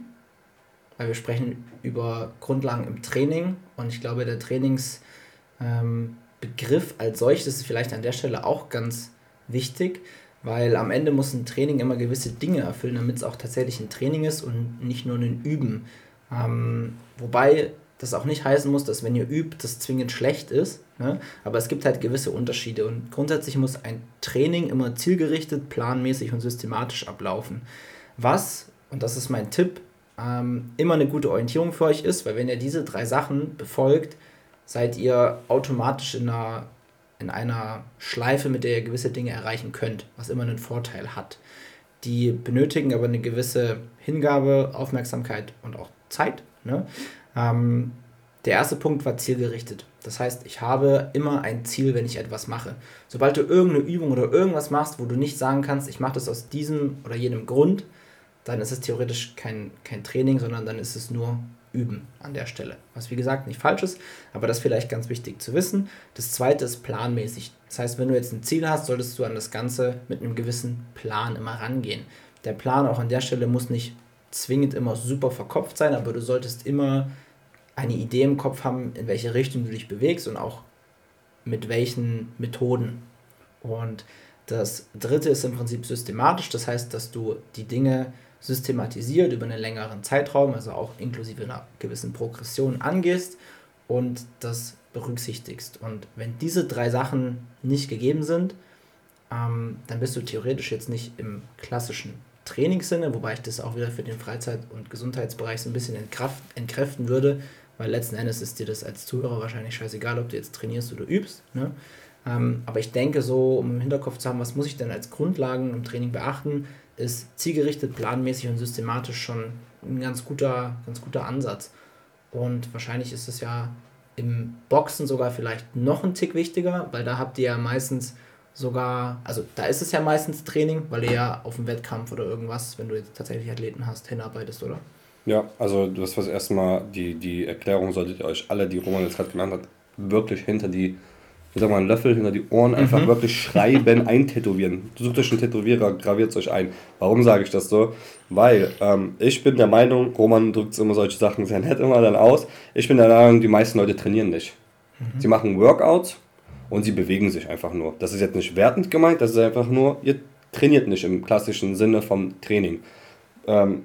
Weil wir sprechen über Grundlagen im Training und ich glaube, der Trainings ähm, Begriff als solches ist vielleicht an der Stelle auch ganz wichtig, weil am Ende muss ein Training immer gewisse Dinge erfüllen, damit es auch tatsächlich ein Training ist und nicht nur ein Üben. Ähm, wobei das auch nicht heißen muss, dass wenn ihr übt, das zwingend schlecht ist. Ne? Aber es gibt halt gewisse Unterschiede und grundsätzlich muss ein Training immer zielgerichtet, planmäßig und systematisch ablaufen. Was, und das ist mein Tipp, ähm, immer eine gute Orientierung für euch ist, weil wenn ihr diese drei Sachen befolgt, seid ihr automatisch in einer, in einer Schleife, mit der ihr gewisse Dinge erreichen könnt, was immer einen Vorteil hat. Die benötigen aber eine gewisse Hingabe, Aufmerksamkeit und auch Zeit. Ne? Ähm, Der erste Punkt war zielgerichtet. Das heißt, ich habe immer ein Ziel, wenn ich etwas mache. Sobald du irgendeine Übung oder irgendwas machst, wo du nicht sagen kannst, ich mache das aus diesem oder jenem Grund, dann ist es theoretisch kein, kein Training, sondern dann ist es nur Üben an der Stelle. Was wie gesagt nicht falsch ist, aber das ist vielleicht ganz wichtig zu wissen. Das zweite ist planmäßig. Das heißt, wenn du jetzt ein Ziel hast, solltest du an das Ganze mit einem gewissen Plan immer rangehen. Der Plan auch an der Stelle muss nicht zwingend immer super verkopft sein, aber du solltest immer eine Idee im Kopf haben, in welche Richtung du dich bewegst und auch mit welchen Methoden. Und das dritte ist im Prinzip systematisch, das heißt, dass du die Dinge systematisiert über einen längeren Zeitraum, also auch inklusive einer gewissen Progression angehst und das berücksichtigst. Und wenn diese drei Sachen nicht gegeben sind, ähm, dann bist du theoretisch jetzt nicht im klassischen Trainingssinne, wobei ich das auch wieder für den Freizeit- und Gesundheitsbereich so ein bisschen entkraft, entkräften würde, weil letzten Endes ist dir das als Zuhörer wahrscheinlich scheißegal, ob du jetzt trainierst oder übst. Ne? Ähm, aber ich denke so, um im Hinterkopf zu haben, was muss ich denn als Grundlagen im Training beachten, ist zielgerichtet, planmäßig und systematisch schon ein ganz guter, ganz guter Ansatz. Und wahrscheinlich ist es ja im Boxen sogar vielleicht noch ein Tick wichtiger, weil da habt ihr ja meistens sogar, also da ist es ja meistens Training, weil ihr ja auf dem Wettkampf oder irgendwas, wenn du jetzt tatsächlich Athleten hast, hinarbeitest, oder? Ja, also das was erstmal die, die Erklärung solltet ihr euch alle, die Roman jetzt gerade genannt hat, wirklich hinter die ich sag mal, einen Löffel hinter die Ohren, einfach mhm. wirklich schreiben, eintätowieren. Sucht euch einen Tätowierer, graviert es euch ein. Warum sage ich das so? Weil ähm, ich bin der Meinung, Roman drückt immer solche Sachen sehr nett immer dann aus. Ich bin der Meinung, die meisten Leute trainieren nicht. Mhm. Sie machen Workouts und sie bewegen sich einfach nur. Das ist jetzt nicht wertend gemeint, das ist einfach nur, ihr trainiert nicht im klassischen Sinne vom Training. Ähm,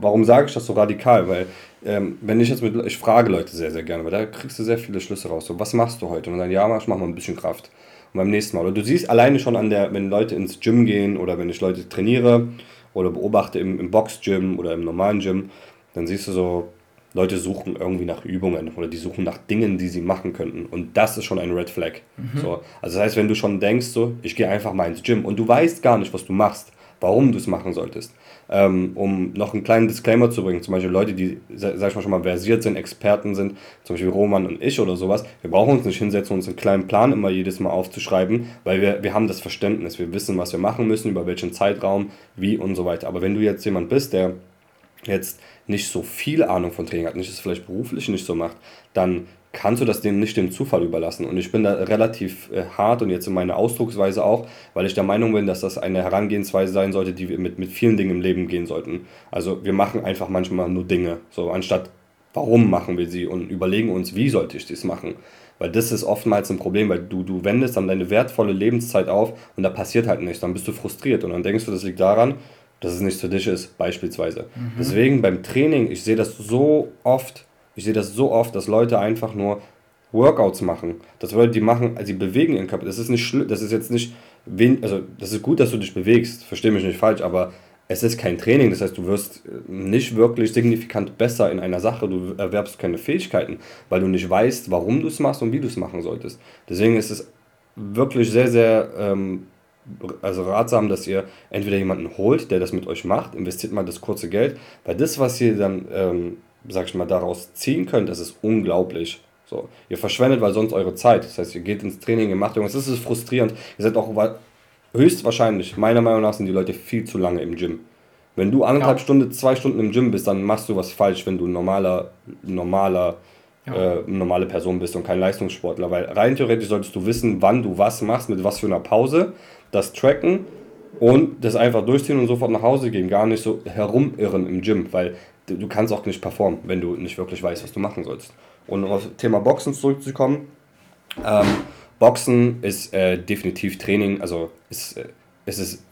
warum sage ich das so radikal? Weil ähm, wenn ich jetzt mit, ich frage Leute sehr, sehr gerne, weil da kriegst du sehr viele Schlüsse raus. So, was machst du heute? Und dann, ja, ich mach mal ein bisschen Kraft. Und beim nächsten Mal. Oder du siehst alleine schon an der, wenn Leute ins Gym gehen oder wenn ich Leute trainiere oder beobachte im, im Box-Gym oder im normalen Gym, dann siehst du so, Leute suchen irgendwie nach Übungen oder die suchen nach Dingen, die sie machen könnten. Und das ist schon ein Red Flag. Mhm. So, also das heißt, wenn du schon denkst, so, ich gehe einfach mal ins Gym und du weißt gar nicht, was du machst, warum du es machen solltest, ähm, um noch einen kleinen Disclaimer zu bringen, zum Beispiel Leute, die, sag ich mal, schon mal versiert sind, Experten sind, zum Beispiel Roman und ich oder sowas, wir brauchen uns nicht hinsetzen uns einen kleinen Plan immer jedes Mal aufzuschreiben, weil wir, wir haben das Verständnis, wir wissen, was wir machen müssen, über welchen Zeitraum, wie und so weiter. Aber wenn du jetzt jemand bist, der jetzt nicht so viel Ahnung von Training hat, nicht es vielleicht beruflich nicht so macht, dann kannst du das dem nicht dem Zufall überlassen. Und ich bin da relativ äh, hart und jetzt in meiner Ausdrucksweise auch, weil ich der Meinung bin, dass das eine Herangehensweise sein sollte, die wir mit, mit vielen Dingen im Leben gehen sollten. Also wir machen einfach manchmal nur Dinge, so anstatt warum machen wir sie und überlegen uns, wie sollte ich das machen. Weil das ist oftmals ein Problem, weil du, du wendest dann deine wertvolle Lebenszeit auf und da passiert halt nichts. Dann bist du frustriert und dann denkst du, das liegt daran, dass es nichts für dich ist, beispielsweise. Mhm. Deswegen beim Training, ich sehe das so oft, ich sehe das so oft, dass Leute einfach nur Workouts machen. Das Leute, die machen, sie bewegen ihren Körper. Das ist nicht schlimm, das ist jetzt nicht, also das ist gut, dass du dich bewegst, verstehe mich nicht falsch, aber es ist kein Training, das heißt, du wirst nicht wirklich signifikant besser in einer Sache, du erwerbst keine Fähigkeiten, weil du nicht weißt, warum du es machst und wie du es machen solltest. Deswegen ist es wirklich sehr, sehr ähm, also ratsam, dass ihr entweder jemanden holt, der das mit euch macht, investiert mal das kurze Geld, weil das, was ihr dann ähm, sag ich mal, daraus ziehen könnt, das ist unglaublich. So, ihr verschwendet weil sonst eure Zeit. Das heißt, ihr geht ins Training, ihr macht irgendwas. Das ist frustrierend. Ihr seid auch höchstwahrscheinlich, meiner Meinung nach, sind die Leute viel zu lange im Gym. Wenn du anderthalb ja. Stunden, zwei Stunden im Gym bist, dann machst du was falsch, wenn du ein normaler, normaler, ja. äh, normale Person bist und kein Leistungssportler. Weil rein theoretisch solltest du wissen, wann du was machst, mit was für einer Pause, das tracken und das einfach durchziehen und sofort nach Hause gehen. Gar nicht so herumirren im Gym, weil du kannst auch nicht performen, wenn du nicht wirklich weißt, was du machen sollst. Und um auf das Thema Boxen zurückzukommen, ähm, Boxen ist äh, definitiv Training, also ist, äh, es ist,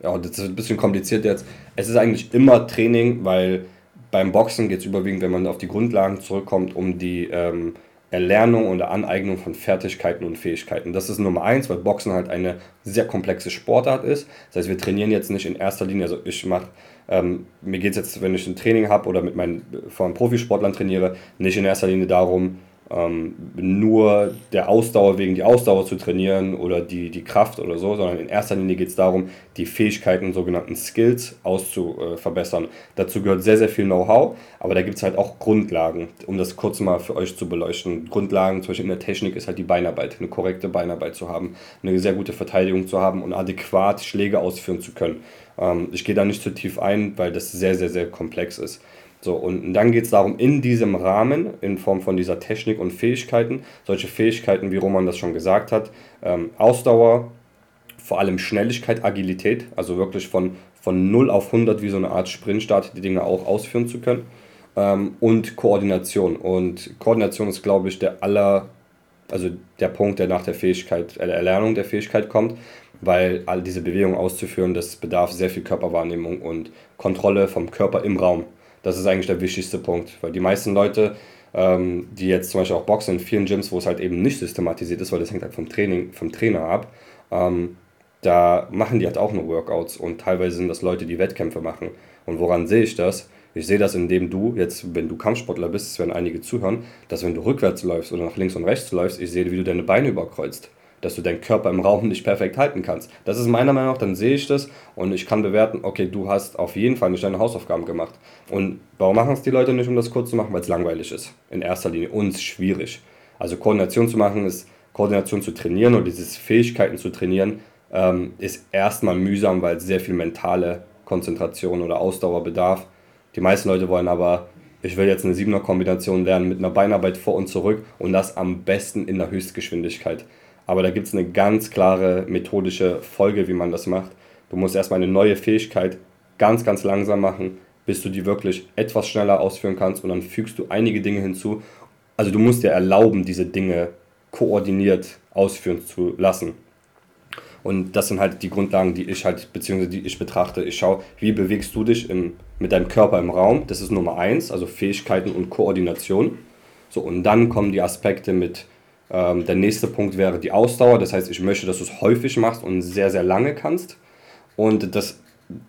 ja, das ist ein bisschen kompliziert jetzt. Es ist eigentlich immer Training, weil beim Boxen geht es überwiegend, wenn man auf die Grundlagen zurückkommt, um die ähm, Erlernung und Aneignung von Fertigkeiten und Fähigkeiten. Das ist Nummer eins, weil Boxen halt eine sehr komplexe Sportart ist. Das heißt, wir trainieren jetzt nicht in erster Linie, also ich mache ähm, mir geht es jetzt, wenn ich ein Training habe oder mit meinen vor Profisportlern trainiere, nicht in erster Linie darum, ähm, nur der Ausdauer wegen die Ausdauer zu trainieren oder die, die Kraft oder so, sondern in erster Linie geht es darum, die Fähigkeiten, sogenannten Skills auszubessern. Dazu gehört sehr, sehr viel Know-how, aber da gibt es halt auch Grundlagen, um das kurz mal für euch zu beleuchten. Grundlagen, zum Beispiel in der Technik, ist halt die Beinarbeit, eine korrekte Beinarbeit zu haben, eine sehr gute Verteidigung zu haben und adäquat Schläge ausführen zu können. Ähm, ich gehe da nicht zu tief ein, weil das sehr, sehr, sehr komplex ist. So, und dann geht es darum, in diesem Rahmen, in Form von dieser Technik und Fähigkeiten, solche Fähigkeiten, wie Roman das schon gesagt hat, ähm, Ausdauer, vor allem Schnelligkeit, Agilität, also wirklich von, von 0 auf 100 wie so eine Art Sprintstart die Dinge auch ausführen zu können. Ähm, und Koordination. Und Koordination ist, glaube ich, der aller, also der Punkt, der nach der Fähigkeit, äh, der Erlernung der Fähigkeit kommt, weil all diese Bewegungen auszuführen, das bedarf sehr viel Körperwahrnehmung und Kontrolle vom Körper im Raum. Das ist eigentlich der wichtigste Punkt, weil die meisten Leute, ähm, die jetzt zum Beispiel auch boxen in vielen Gyms, wo es halt eben nicht systematisiert ist, weil das hängt halt vom Training, vom Trainer ab, ähm, da machen die halt auch nur Workouts und teilweise sind das Leute, die Wettkämpfe machen. Und woran sehe ich das? Ich sehe das, indem du jetzt, wenn du Kampfsportler bist, es werden einige zuhören, dass wenn du rückwärts läufst oder nach links und rechts läufst, ich sehe, wie du deine Beine überkreuzt dass du deinen Körper im Raum nicht perfekt halten kannst. Das ist meiner Meinung nach, dann sehe ich das und ich kann bewerten, okay, du hast auf jeden Fall nicht deine Hausaufgaben gemacht. Und warum machen es die Leute nicht, um das kurz zu machen? Weil es langweilig ist. In erster Linie. Und schwierig. Also Koordination zu machen ist, Koordination zu trainieren oder diese Fähigkeiten zu trainieren, ähm, ist erstmal mühsam, weil es sehr viel mentale Konzentration oder Ausdauer bedarf. Die meisten Leute wollen aber ich will jetzt eine 7er Kombination lernen mit einer Beinarbeit vor und zurück und das am besten in der Höchstgeschwindigkeit. Aber da gibt es eine ganz klare methodische Folge, wie man das macht. Du musst erstmal eine neue Fähigkeit ganz, ganz langsam machen, bis du die wirklich etwas schneller ausführen kannst und dann fügst du einige Dinge hinzu. Also du musst dir erlauben, diese Dinge koordiniert ausführen zu lassen. Und das sind halt die Grundlagen, die ich halt, beziehungsweise die ich betrachte. Ich schaue, wie bewegst du dich im, mit deinem Körper im Raum. Das ist Nummer eins, also Fähigkeiten und Koordination. So, und dann kommen die Aspekte mit ähm, der nächste Punkt wäre die Ausdauer. Das heißt, ich möchte, dass du es häufig machst und sehr, sehr lange kannst. Und das,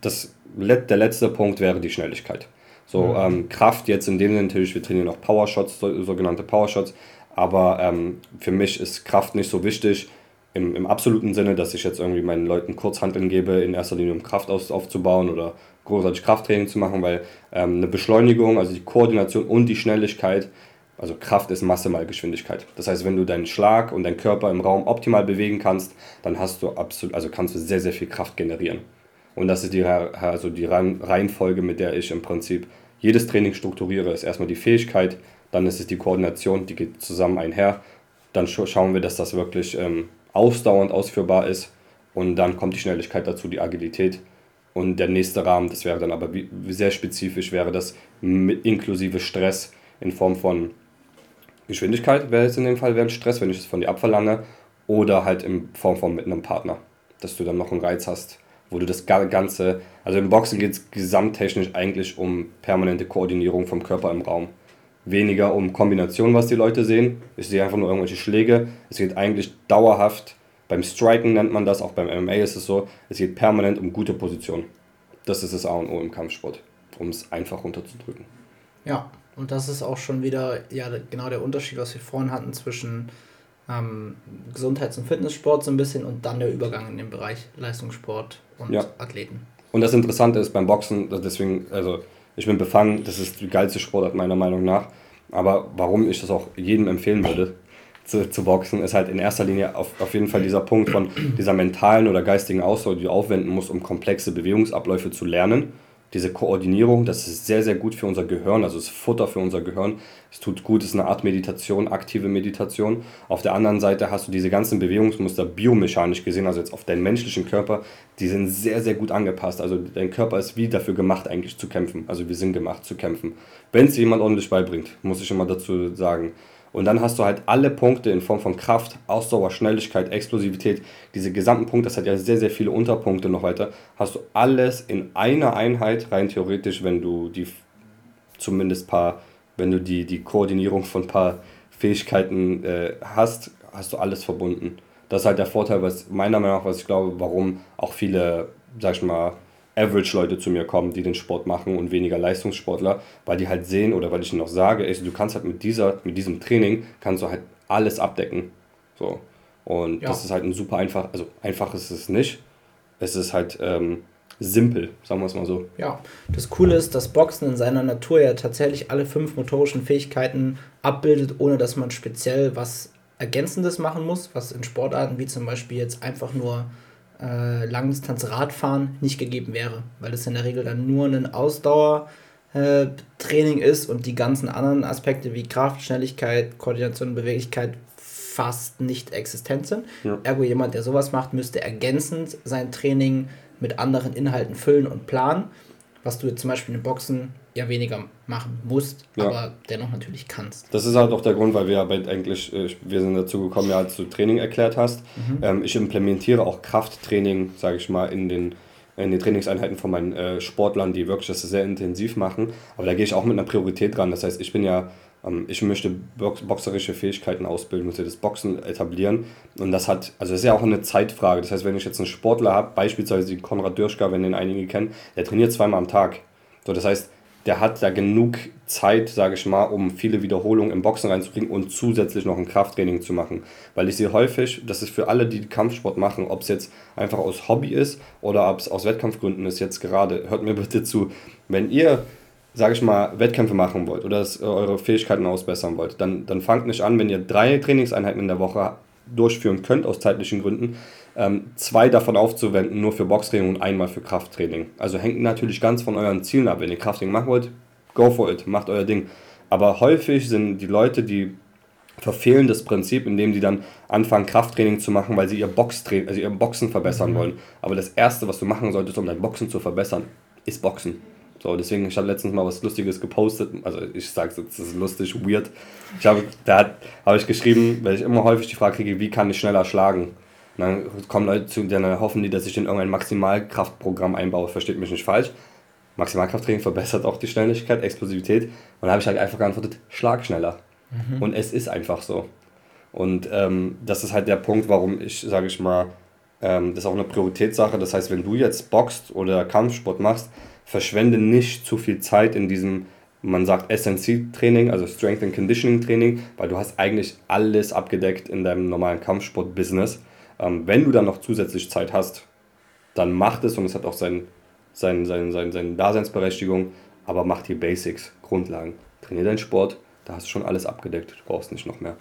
das, der letzte Punkt wäre die Schnelligkeit. So, mhm. ähm, Kraft jetzt in dem Sinne natürlich, wir trainieren auch Powershots, so, sogenannte Powershots. Aber ähm, für mich ist Kraft nicht so wichtig im, im absoluten Sinne, dass ich jetzt irgendwie meinen Leuten Kurzhandeln gebe, in erster Linie um Kraft aus, aufzubauen oder großartig Krafttraining zu machen, weil ähm, eine Beschleunigung, also die Koordination und die Schnelligkeit also Kraft ist Masse mal Geschwindigkeit. Das heißt, wenn du deinen Schlag und deinen Körper im Raum optimal bewegen kannst, dann hast du absolut, also kannst du sehr, sehr viel Kraft generieren. Und das ist die, also die Reihenfolge, mit der ich im Prinzip jedes Training strukturiere. Ist erstmal die Fähigkeit, dann ist es die Koordination, die geht zusammen einher. Dann schauen wir, dass das wirklich ähm, ausdauernd ausführbar ist. Und dann kommt die Schnelligkeit dazu, die Agilität. Und der nächste Rahmen, das wäre dann aber sehr spezifisch, wäre das inklusive Stress in Form von Geschwindigkeit wäre jetzt in dem Fall wäre ein Stress, wenn ich es von dir abverlange, oder halt in Form von mit einem Partner, dass du dann noch einen Reiz hast, wo du das Ganze, also im Boxen geht es gesamttechnisch eigentlich um permanente Koordinierung vom Körper im Raum. Weniger um Kombination, was die Leute sehen. Ich sehe einfach nur irgendwelche Schläge. Es geht eigentlich dauerhaft, beim Striken nennt man das, auch beim MMA ist es so, es geht permanent um gute Position. Das ist das A und O im Kampfsport, um es einfach runterzudrücken. Ja, und das ist auch schon wieder ja genau der Unterschied, was wir vorhin hatten zwischen ähm, Gesundheits- und Fitnesssport so ein bisschen und dann der Übergang in den Bereich Leistungssport und ja. Athleten. Und das Interessante ist beim Boxen, deswegen, also ich bin befangen, das ist die geilste Sportart meiner Meinung nach. Aber warum ich das auch jedem empfehlen würde, zu, zu boxen, ist halt in erster Linie auf, auf jeden Fall dieser Punkt von dieser mentalen oder geistigen Ausdauer, die du aufwenden musst, um komplexe Bewegungsabläufe zu lernen diese Koordinierung, das ist sehr, sehr gut für unser Gehirn, also ist Futter für unser Gehirn. Es tut gut, es ist eine Art Meditation, aktive Meditation. Auf der anderen Seite hast du diese ganzen Bewegungsmuster biomechanisch gesehen, also jetzt auf deinen menschlichen Körper, die sind sehr, sehr gut angepasst. Also dein Körper ist wie dafür gemacht, eigentlich zu kämpfen. Also wir sind gemacht zu kämpfen. Wenn es jemand ordentlich beibringt, muss ich immer dazu sagen. Und dann hast du halt alle Punkte in Form von Kraft, Ausdauer, Schnelligkeit, Explosivität, diese gesamten Punkte, das hat ja sehr, sehr viele Unterpunkte noch weiter, hast du alles in einer Einheit, rein theoretisch, wenn du die zumindest paar, wenn du die, die Koordinierung von paar Fähigkeiten äh, hast, hast du alles verbunden. Das ist halt der Vorteil, was meiner Meinung nach, was ich glaube, warum auch viele, sag ich mal, Average-Leute zu mir kommen, die den Sport machen und weniger Leistungssportler, weil die halt sehen oder weil ich ihnen auch sage, ey, du kannst halt mit, dieser, mit diesem Training, kannst du halt alles abdecken. So. Und ja. das ist halt ein super einfach, also einfach ist es nicht. Es ist halt ähm, simpel, sagen wir es mal so. Ja, das Coole ist, dass Boxen in seiner Natur ja tatsächlich alle fünf motorischen Fähigkeiten abbildet, ohne dass man speziell was Ergänzendes machen muss, was in Sportarten wie zum Beispiel jetzt einfach nur äh, Langdistanz-Radfahren nicht gegeben wäre, weil das in der Regel dann nur ein Ausdauertraining äh, ist und die ganzen anderen Aspekte wie Kraft, Schnelligkeit, Koordination, Beweglichkeit fast nicht existent sind. Ja. Ergo jemand, der sowas macht, müsste ergänzend sein Training mit anderen Inhalten füllen und planen, was du jetzt zum Beispiel in Boxen ja weniger machen musst, ja. aber dennoch natürlich kannst. Das ist halt auch der Grund, weil wir ja eigentlich, äh, wir sind dazu gekommen, ja, als du Training erklärt hast. Mhm. Ähm, ich implementiere auch Krafttraining, sage ich mal, in den, in den Trainingseinheiten von meinen äh, Sportlern, die wirklich das sehr intensiv machen. Aber da gehe ich auch mit einer Priorität dran. Das heißt, ich bin ja ähm, ich möchte boxerische Fähigkeiten ausbilden, möchte das Boxen etablieren. Und das hat, also das ist ja auch eine Zeitfrage. Das heißt, wenn ich jetzt einen Sportler habe, beispielsweise Konrad Dürschka, wenn den einige kennen, der trainiert zweimal am Tag. So, das heißt, der hat da genug Zeit, sage ich mal, um viele Wiederholungen im Boxen reinzubringen und zusätzlich noch ein Krafttraining zu machen. Weil ich sehe häufig, das ist für alle, die Kampfsport machen, ob es jetzt einfach aus Hobby ist oder ob es aus Wettkampfgründen ist, jetzt gerade, hört mir bitte zu, wenn ihr sage ich mal, Wettkämpfe machen wollt oder äh, eure Fähigkeiten ausbessern wollt, dann, dann fangt nicht an, wenn ihr drei Trainingseinheiten in der Woche durchführen könnt, aus zeitlichen Gründen, zwei davon aufzuwenden, nur für Boxtraining und einmal für Krafttraining. Also hängt natürlich ganz von euren Zielen ab. Wenn ihr Krafttraining machen wollt, go for it, macht euer Ding. Aber häufig sind die Leute, die verfehlen das Prinzip, indem sie dann anfangen, Krafttraining zu machen, weil sie ihr, Boxtraining, also ihr Boxen verbessern mhm. wollen. Aber das Erste, was du machen solltest, um dein Boxen zu verbessern, ist Boxen. So, deswegen, ich habe letztens mal was Lustiges gepostet. Also ich sage es jetzt, das ist lustig, weird. Ich habe, da habe ich geschrieben, weil ich immer häufig die Frage kriege, wie kann ich schneller schlagen? Und dann kommen Leute zu, dann hoffen die, dass ich in irgendein Maximalkraftprogramm einbaue. Versteht mich nicht falsch. Maximalkrafttraining verbessert auch die Schnelligkeit, Explosivität. Und dann habe ich halt einfach geantwortet, schlag schneller. Mhm. Und es ist einfach so. Und ähm, das ist halt der Punkt, warum ich, sage ich mal, ähm, das ist auch eine Prioritätssache. Das heißt, wenn du jetzt boxt oder Kampfsport machst, verschwende nicht zu viel Zeit in diesem, man sagt SNC-Training, also Strength and Conditioning Training, weil du hast eigentlich alles abgedeckt in deinem normalen Kampfsport-Business. Ähm, wenn du dann noch zusätzlich Zeit hast, dann mach es und es hat auch sein, sein, sein, sein, seine Daseinsberechtigung, aber mach die Basics, Grundlagen. Trainier deinen Sport, da hast du schon alles abgedeckt, du brauchst nicht noch mehr.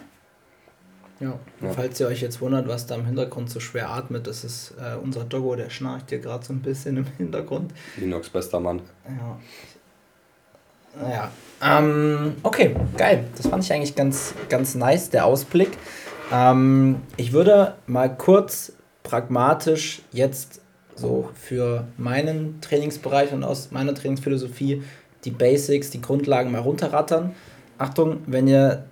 Ja. ja. Falls ihr euch jetzt wundert, was da im Hintergrund so schwer atmet, das ist äh, unser Doggo, der schnarcht hier gerade so ein bisschen im Hintergrund. Linux bester Mann. Ja. Naja. Ähm, okay, geil. Das fand ich eigentlich ganz, ganz nice, der Ausblick. Ähm, ich würde mal kurz pragmatisch jetzt so für meinen Trainingsbereich und aus meiner Trainingsphilosophie die Basics, die Grundlagen mal runterrattern. Achtung, wenn ihr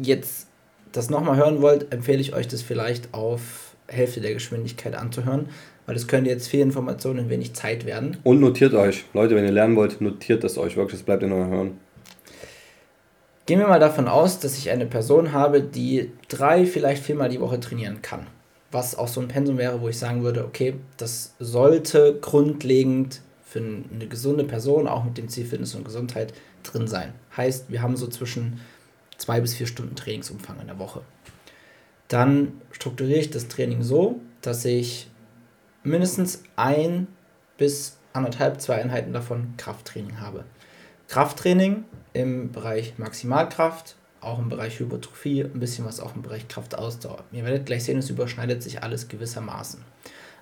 jetzt das nochmal hören wollt, empfehle ich euch das vielleicht auf Hälfte der Geschwindigkeit anzuhören, weil es könnte jetzt viel Informationen in wenig Zeit werden. Und notiert euch, Leute, wenn ihr lernen wollt, notiert das euch wirklich, das bleibt in eurem Hören. Gehen wir mal davon aus, dass ich eine Person habe, die drei, vielleicht viermal die Woche trainieren kann. Was auch so ein Pensum wäre, wo ich sagen würde, okay, das sollte grundlegend für eine gesunde Person, auch mit dem Ziel Fitness und Gesundheit, drin sein. Heißt, wir haben so zwischen zwei bis vier Stunden Trainingsumfang in der Woche. Dann strukturiere ich das Training so, dass ich mindestens ein bis anderthalb, zwei Einheiten davon Krafttraining habe. Krafttraining im Bereich Maximalkraft, auch im Bereich Hypertrophie, ein bisschen was auch im Bereich Kraftausdauer. Ihr werdet gleich sehen, es überschneidet sich alles gewissermaßen.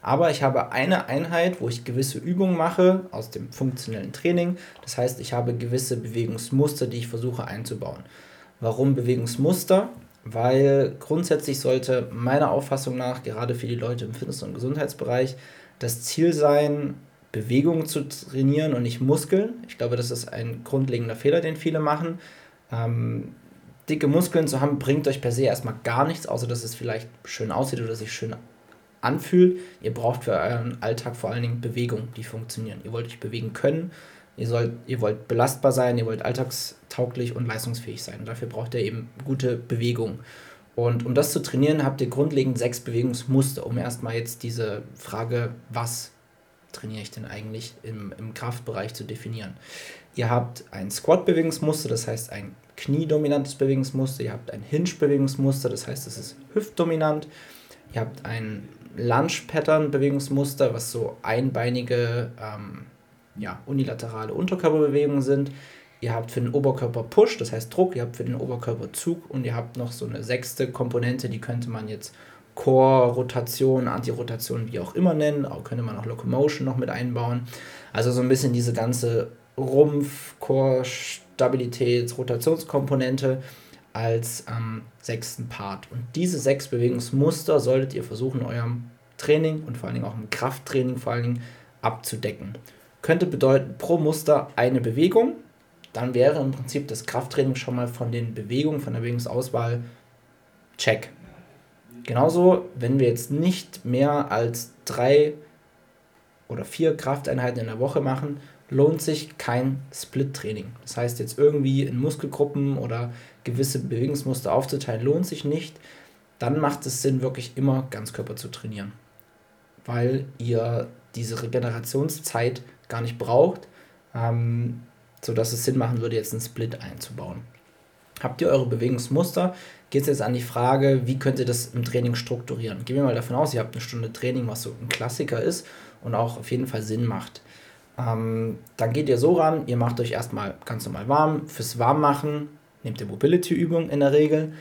Aber ich habe eine Einheit, wo ich gewisse Übungen mache aus dem funktionellen Training. Das heißt, ich habe gewisse Bewegungsmuster, die ich versuche einzubauen. Warum Bewegungsmuster? Weil grundsätzlich sollte meiner Auffassung nach, gerade für die Leute im Fitness- und Gesundheitsbereich, das Ziel sein, Bewegung zu trainieren und nicht Muskeln. Ich glaube, das ist ein grundlegender Fehler, den viele machen. Ähm, dicke Muskeln zu haben, bringt euch per se erstmal gar nichts, außer dass es vielleicht schön aussieht oder sich schön anfühlt. Ihr braucht für euren Alltag vor allen Dingen Bewegung, die funktionieren. Ihr wollt euch bewegen können Ihr, sollt, ihr wollt belastbar sein, ihr wollt alltagstauglich und leistungsfähig sein. Dafür braucht ihr eben gute Bewegung. Und um das zu trainieren, habt ihr grundlegend sechs Bewegungsmuster, um erstmal jetzt diese Frage, was trainiere ich denn eigentlich im, im Kraftbereich zu definieren. Ihr habt ein Squat-Bewegungsmuster, das heißt ein kniedominantes Bewegungsmuster. Ihr habt ein Hinge-Bewegungsmuster, das heißt, es ist hüftdominant. Ihr habt ein Lunge-Pattern-Bewegungsmuster, was so einbeinige, ähm, ja, unilaterale Unterkörperbewegungen sind. Ihr habt für den Oberkörper Push, das heißt Druck, ihr habt für den Oberkörper Zug und ihr habt noch so eine sechste Komponente, die könnte man jetzt Core, Rotation, Antirotation, wie auch immer nennen. Auch könnte man auch Locomotion noch mit einbauen. Also so ein bisschen diese ganze Rumpf, Core, Stabilitäts-, Rotationskomponente als ähm, sechsten Part. Und diese sechs Bewegungsmuster solltet ihr versuchen, eurem Training und vor allen Dingen auch im Krafttraining vor allen Dingen abzudecken. Könnte bedeuten, pro Muster eine Bewegung. Dann wäre im Prinzip das Krafttraining schon mal von den Bewegungen, von der Bewegungsauswahl check. Genauso, wenn wir jetzt nicht mehr als drei oder vier Krafteinheiten in der Woche machen, lohnt sich kein Split-Training. Das heißt, jetzt irgendwie in Muskelgruppen oder gewisse Bewegungsmuster aufzuteilen, lohnt sich nicht. Dann macht es Sinn, wirklich immer Ganzkörper zu trainieren. Weil ihr diese Regenerationszeit gar nicht braucht, ähm, sodass es Sinn machen würde, jetzt einen Split einzubauen. Habt ihr eure Bewegungsmuster? Geht es jetzt an die Frage, wie könnt ihr das im Training strukturieren? Gehen wir mal davon aus, ihr habt eine Stunde Training, was so ein Klassiker ist und auch auf jeden Fall Sinn macht. Ähm, dann geht ihr so ran, ihr macht euch erstmal ganz normal warm. Fürs Warmmachen nehmt ihr Mobility-Übungen in der Regel.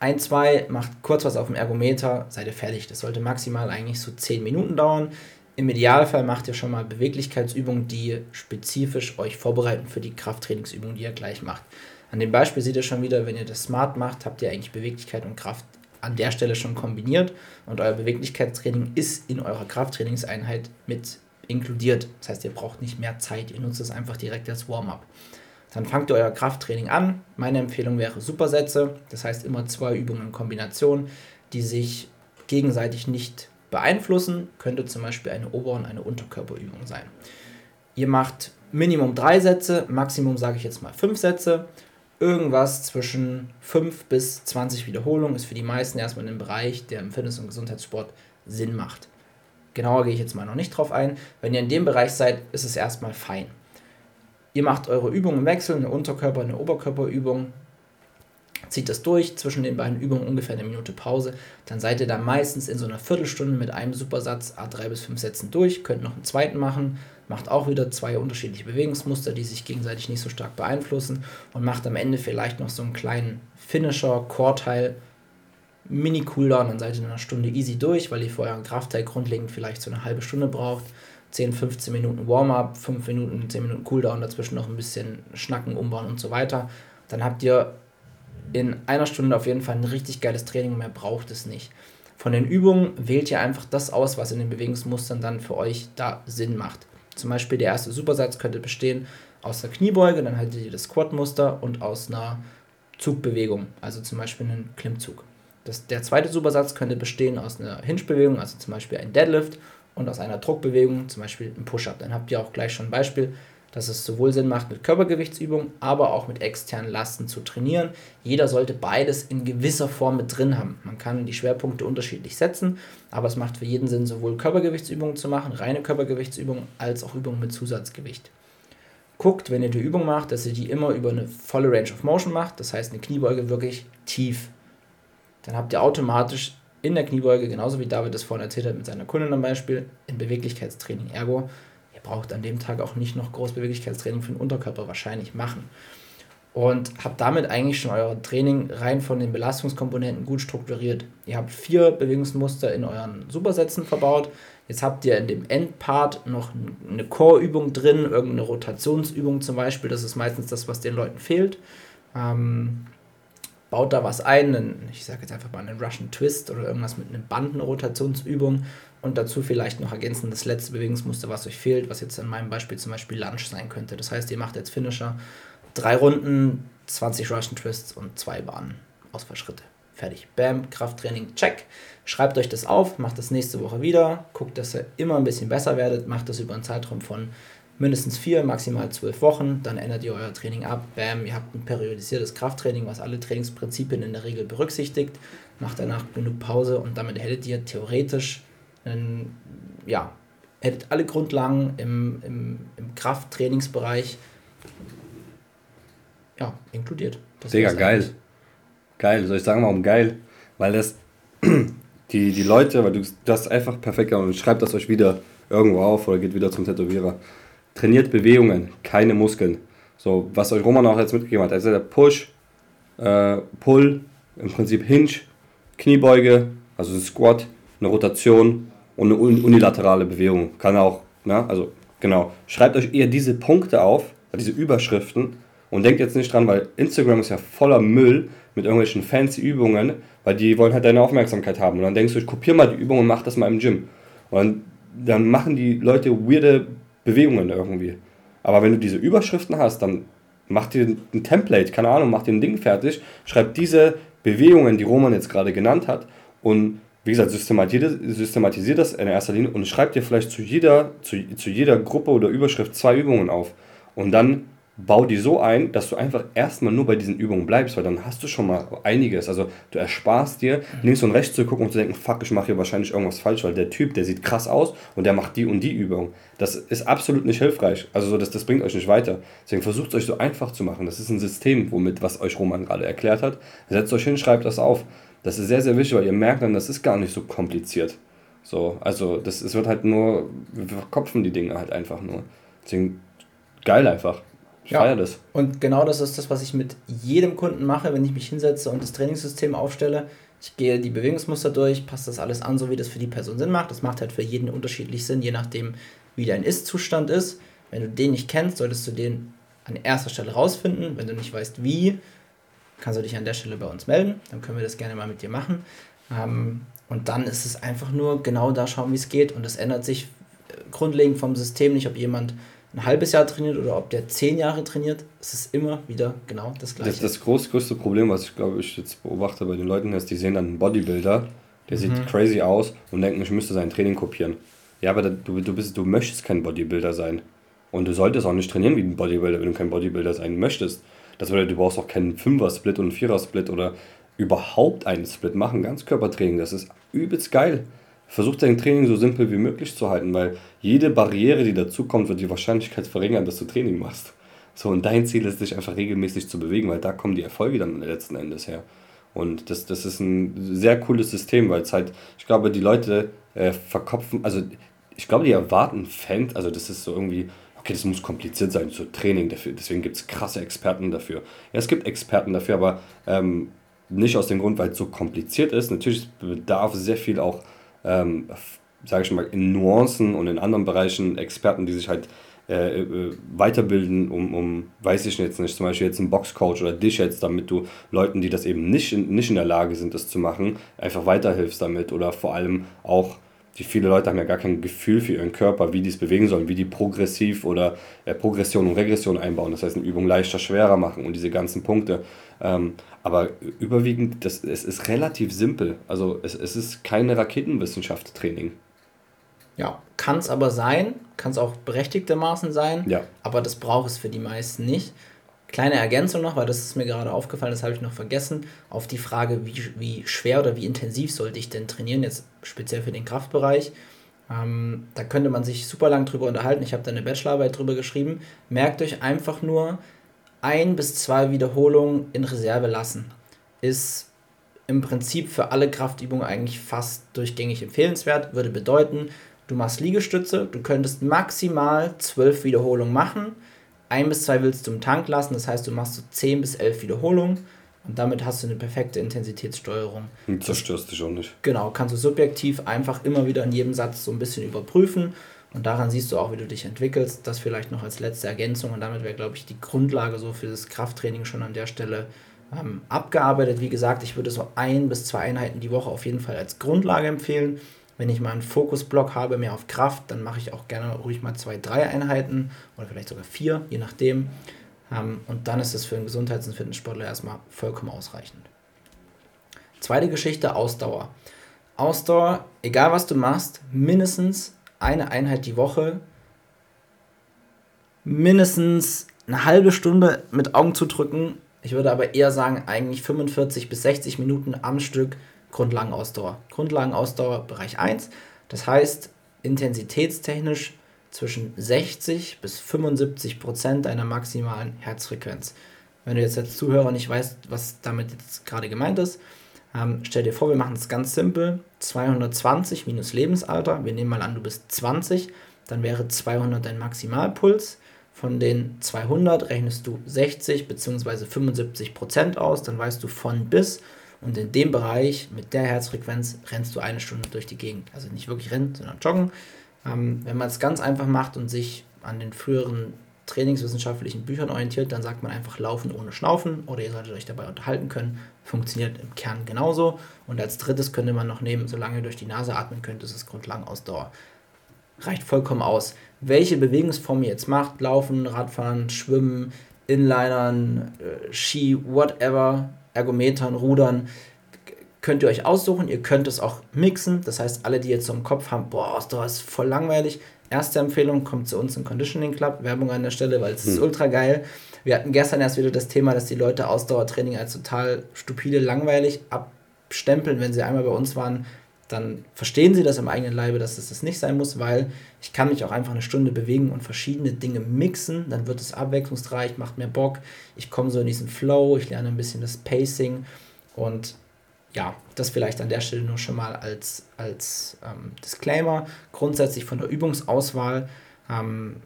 Ein, zwei, macht kurz was auf dem Ergometer, seid ihr fertig. Das sollte maximal eigentlich so 10 Minuten dauern. Im Idealfall macht ihr schon mal Beweglichkeitsübungen, die spezifisch euch vorbereiten für die Krafttrainingsübungen, die ihr gleich macht. An dem Beispiel seht ihr schon wieder, wenn ihr das smart macht, habt ihr eigentlich Beweglichkeit und Kraft an der Stelle schon kombiniert und euer Beweglichkeitstraining ist in eurer Krafttrainingseinheit mit inkludiert. Das heißt, ihr braucht nicht mehr Zeit, ihr nutzt es einfach direkt als Warm-up. Dann fangt ihr euer Krafttraining an. Meine Empfehlung wäre Supersätze, das heißt immer zwei Übungen in Kombination, die sich gegenseitig nicht beeinflussen. Könnte zum Beispiel eine Ober- und eine Unterkörperübung sein. Ihr macht Minimum drei Sätze, Maximum sage ich jetzt mal fünf Sätze. Irgendwas zwischen 5 bis 20 Wiederholungen ist für die meisten erstmal in dem Bereich, der im Fitness- und Gesundheitssport Sinn macht. Genauer gehe ich jetzt mal noch nicht drauf ein. Wenn ihr in dem Bereich seid, ist es erstmal fein. Ihr macht eure Übungen im Wechsel, eine Unterkörper-, eine Oberkörperübung, zieht das durch, zwischen den beiden Übungen ungefähr eine Minute Pause, dann seid ihr da meistens in so einer Viertelstunde mit einem Supersatz A3 bis 5 Sätzen durch, könnt noch einen zweiten machen, macht auch wieder zwei unterschiedliche Bewegungsmuster, die sich gegenseitig nicht so stark beeinflussen und macht am Ende vielleicht noch so einen kleinen Finisher, Core-Teil, Mini-Cooldown, dann seid ihr in einer Stunde easy durch, weil ihr vorher einen Kraftteil grundlegend vielleicht so eine halbe Stunde braucht. 10, 15 Minuten Warm-up, 5 Minuten, 10 Minuten Cooldown, dazwischen noch ein bisschen schnacken, umbauen und so weiter. Dann habt ihr in einer Stunde auf jeden Fall ein richtig geiles Training und mehr braucht es nicht. Von den Übungen wählt ihr einfach das aus, was in den Bewegungsmustern dann für euch da Sinn macht. Zum Beispiel der erste Supersatz könnte bestehen aus der Kniebeuge, dann haltet ihr das Squat-Muster und aus einer Zugbewegung, also zum Beispiel einen Klimmzug. Das, der zweite Supersatz könnte bestehen aus einer Hinge-Bewegung, also zum Beispiel ein Deadlift und aus einer Druckbewegung, zum Beispiel ein Push-Up. Dann habt ihr auch gleich schon ein Beispiel, dass es sowohl Sinn macht, mit Körpergewichtsübungen, aber auch mit externen Lasten zu trainieren. Jeder sollte beides in gewisser Form mit drin haben. Man kann die Schwerpunkte unterschiedlich setzen, aber es macht für jeden Sinn, sowohl Körpergewichtsübungen zu machen, reine Körpergewichtsübungen, als auch Übungen mit Zusatzgewicht. Guckt, wenn ihr die Übung macht, dass ihr die immer über eine volle Range of Motion macht, das heißt eine Kniebeuge wirklich tief dann habt ihr automatisch in der Kniebeuge, genauso wie David das vorhin erzählt hat mit seiner Kundin am Beispiel, ein Beweglichkeitstraining. Ergo, braucht an dem Tag auch nicht noch groß Beweglichkeitstraining für den Unterkörper wahrscheinlich machen. Und habt damit eigentlich schon euer Training rein von den Belastungskomponenten gut strukturiert. Ihr habt vier Bewegungsmuster in euren Supersätzen verbaut. Jetzt habt ihr in dem Endpart noch eine Core-Übung drin, irgendeine Rotationsübung zum Beispiel. Das ist meistens das, was den Leuten fehlt. Ähm, baut da was ein, einen, ich sage jetzt einfach mal einen Russian Twist oder irgendwas mit einer Bandenrotationsübung und dazu vielleicht noch ergänzend das letzte Bewegungsmuster, was euch fehlt, was jetzt in meinem Beispiel zum Beispiel Lunge sein könnte. Das heißt, ihr macht jetzt Finisher, drei Runden, 20 Russian Twists und zwei Bahnen, Ausfallschritte. Fertig. Bam, Krafttraining, check. Schreibt euch das auf, macht das nächste Woche wieder, guckt, dass ihr immer ein bisschen besser werdet, macht das über einen Zeitraum von mindestens vier, maximal zwölf Wochen. Dann ändert ihr euer Training ab. Bam, ihr habt ein periodisiertes Krafttraining, was alle Trainingsprinzipien in der Regel berücksichtigt. Macht danach genug Pause und damit hättet ihr theoretisch einen, ja, hättet alle Grundlagen im, im, im Krafttrainingsbereich ja, inkludiert. Das Digga, geil. Geil. Soll ich sagen, warum geil? Weil das die, die Leute, weil du das einfach perfekt und schreibt das euch wieder irgendwo auf oder geht wieder zum Tätowierer. Trainiert Bewegungen, keine Muskeln. So, was euch Roman auch jetzt mitgegeben hat. Also der Push, äh, Pull, im Prinzip Hinge, Kniebeuge, also ein Squat, eine Rotation und eine unilaterale Bewegung. Kann auch, ne? Also genau. Schreibt euch eher diese Punkte auf, diese Überschriften und denkt jetzt nicht dran, weil Instagram ist ja voller Müll mit irgendwelchen fancy Übungen, weil die wollen halt deine Aufmerksamkeit haben. Und dann denkst du, ich kopiere mal die Übung und mach das mal im Gym. Und dann machen die Leute weirde Bewegungen irgendwie. Aber wenn du diese Überschriften hast, dann mach dir ein Template, keine Ahnung, mach dir ein Ding fertig, schreib diese Bewegungen, die Roman jetzt gerade genannt hat und wie gesagt, systematisiert das in erster Linie und schreib dir vielleicht zu jeder, zu, zu jeder Gruppe oder Überschrift zwei Übungen auf. Und dann bau die so ein, dass du einfach erstmal nur bei diesen Übungen bleibst, weil dann hast du schon mal einiges. Also du ersparst dir, links und rechts zu gucken und zu denken, fuck, ich mache hier wahrscheinlich irgendwas falsch, weil der Typ, der sieht krass aus und der macht die und die Übung. Das ist absolut nicht hilfreich. Also so, das, das bringt euch nicht weiter. Deswegen versucht es euch so einfach zu machen. Das ist ein System, womit, was euch Roman gerade erklärt hat. Setzt euch hin, schreibt das auf. Das ist sehr, sehr wichtig, weil ihr merkt dann, das ist gar nicht so kompliziert. So, also das, es wird halt nur, wir verkopfen die Dinge halt einfach nur. Deswegen geil einfach. Ich ja. feiere das. Und genau das ist das, was ich mit jedem Kunden mache, wenn ich mich hinsetze und das Trainingssystem aufstelle. Ich gehe die Bewegungsmuster durch, passe das alles an, so wie das für die Person Sinn macht. Das macht halt für jeden unterschiedlich Sinn, je nachdem, wie dein Ist-Zustand ist. Wenn du den nicht kennst, solltest du den an erster Stelle rausfinden. Wenn du nicht weißt, wie, kannst du dich an der Stelle bei uns melden. Dann können wir das gerne mal mit dir machen. Ähm, und dann ist es einfach nur genau da schauen, wie es geht. Und das ändert sich äh, grundlegend vom System nicht, ob jemand ein halbes Jahr trainiert oder ob der zehn Jahre trainiert, es ist immer wieder genau das Gleiche. Das, das groß, größte Problem, was ich glaube ich jetzt beobachte bei den Leuten, ist, die sehen dann einen Bodybuilder, der mhm. sieht crazy aus und denken, ich müsste sein Training kopieren. Ja, aber du, du, bist, du möchtest kein Bodybuilder sein. Und du solltest auch nicht trainieren wie ein Bodybuilder, wenn du kein Bodybuilder sein möchtest. Das bedeutet, du brauchst auch keinen Fünfer-Split und einen Vierer-Split oder überhaupt einen Split machen, ganz Körpertraining. Das ist übelst geil versuch dein Training so simpel wie möglich zu halten, weil jede Barriere, die dazukommt, wird die Wahrscheinlichkeit verringern, dass du Training machst. So, und dein Ziel ist, dich einfach regelmäßig zu bewegen, weil da kommen die Erfolge dann letzten Endes her. Und das, das ist ein sehr cooles System, weil es halt, ich glaube, die Leute äh, verkopfen, also ich glaube, die erwarten Fan, also das ist so irgendwie, okay, das muss kompliziert sein, so Training dafür, deswegen gibt es krasse Experten dafür. Ja, es gibt Experten dafür, aber ähm, nicht aus dem Grund, weil es so kompliziert ist. Natürlich bedarf sehr viel auch ähm, sage ich mal, in Nuancen und in anderen Bereichen Experten, die sich halt äh, äh, weiterbilden, um, um, weiß ich jetzt nicht, zum Beispiel jetzt einen Boxcoach oder dich jetzt, damit du Leuten, die das eben nicht nicht in der Lage sind, das zu machen, einfach weiterhilfst damit oder vor allem auch die viele Leute haben ja gar kein Gefühl für ihren Körper, wie die es bewegen sollen, wie die progressiv oder äh, Progression und Regression einbauen. Das heißt, eine Übung leichter, schwerer machen und diese ganzen Punkte. Ähm, aber überwiegend, das, es ist relativ simpel. Also es, es ist keine Raketenwissenschaft Training. Ja, kann es aber sein, kann es auch berechtigtermaßen sein, ja. aber das braucht es für die meisten nicht. Kleine Ergänzung noch, weil das ist mir gerade aufgefallen, das habe ich noch vergessen, auf die Frage, wie, wie schwer oder wie intensiv sollte ich denn trainieren, jetzt speziell für den Kraftbereich. Ähm, da könnte man sich super lang drüber unterhalten. Ich habe da eine Bachelorarbeit drüber geschrieben. Merkt euch einfach nur, ein bis zwei Wiederholungen in Reserve lassen. Ist im Prinzip für alle Kraftübungen eigentlich fast durchgängig empfehlenswert. Würde bedeuten, du machst Liegestütze, du könntest maximal zwölf Wiederholungen machen ein bis zwei willst du im Tank lassen, das heißt, du machst so 10 bis 11 Wiederholungen und damit hast du eine perfekte Intensitätssteuerung. Und zerstörst dich auch nicht. Genau, kannst du subjektiv einfach immer wieder in jedem Satz so ein bisschen überprüfen und daran siehst du auch, wie du dich entwickelst. Das vielleicht noch als letzte Ergänzung und damit wäre, glaube ich, die Grundlage so für das Krafttraining schon an der Stelle ähm, abgearbeitet. Wie gesagt, ich würde so ein bis zwei Einheiten die Woche auf jeden Fall als Grundlage empfehlen. Wenn ich mal einen Fokusblock habe, mehr auf Kraft, dann mache ich auch gerne ruhig mal zwei, drei Einheiten oder vielleicht sogar vier, je nachdem. Ähm, und dann ist es für einen Gesundheits- und Fitnesssportler erstmal vollkommen ausreichend. Zweite Geschichte, Ausdauer. Ausdauer, egal was du machst, mindestens eine Einheit die Woche, mindestens eine halbe Stunde mit Augen zu drücken. Ich würde aber eher sagen, eigentlich 45 bis 60 Minuten am Stück Grundlagenausdauer. Grundlagenausdauer Bereich 1. Das heißt, intensitätstechnisch zwischen 60 bis 75 Prozent deiner maximalen Herzfrequenz. Wenn du jetzt als Zuhörer nicht weißt, was damit jetzt gerade gemeint ist, ähm, stell dir vor, wir machen es ganz simpel. 220 minus Lebensalter. Wir nehmen mal an, du bist 20. Dann wäre 200 dein Maximalpuls. Von den 200 rechnest du 60 bzw. 75 Prozent aus. Dann weißt du von bis. Und in dem Bereich mit der Herzfrequenz rennst du eine Stunde durch die Gegend. Also nicht wirklich rennen, sondern joggen. Ähm, wenn man es ganz einfach macht und sich an den früheren trainingswissenschaftlichen Büchern orientiert, dann sagt man einfach laufen ohne Schnaufen oder ihr solltet euch dabei unterhalten können. Funktioniert im Kern genauso. Und als drittes könnte man noch nehmen, solange ihr durch die Nase atmen könnt, ist es Grundlagenausdauer. Reicht vollkommen aus. Welche Bewegungsform ihr jetzt macht, laufen, Radfahren, Schwimmen, Inlinern, äh, Ski, whatever, Ergometern, Rudern, könnt ihr euch aussuchen. Ihr könnt es auch mixen. Das heißt, alle, die jetzt so im Kopf haben, boah, Ausdauer ist voll langweilig, Erste Empfehlung, kommt zu uns im Conditioning Club. Werbung an der Stelle, weil es hm. ist ultra geil. Wir hatten gestern erst wieder das Thema, dass die Leute Ausdauertraining als total stupide, langweilig abstempeln. Wenn sie einmal bei uns waren, dann verstehen sie das im eigenen Leibe, dass es das nicht sein muss, weil ich kann mich auch einfach eine Stunde bewegen und verschiedene Dinge mixen. Dann wird es abwechslungsreich, macht mehr Bock. Ich komme so in diesen Flow, ich lerne ein bisschen das Pacing und ja, das vielleicht an der Stelle nur schon mal als, als ähm, Disclaimer. Grundsätzlich von der Übungsauswahl ähm,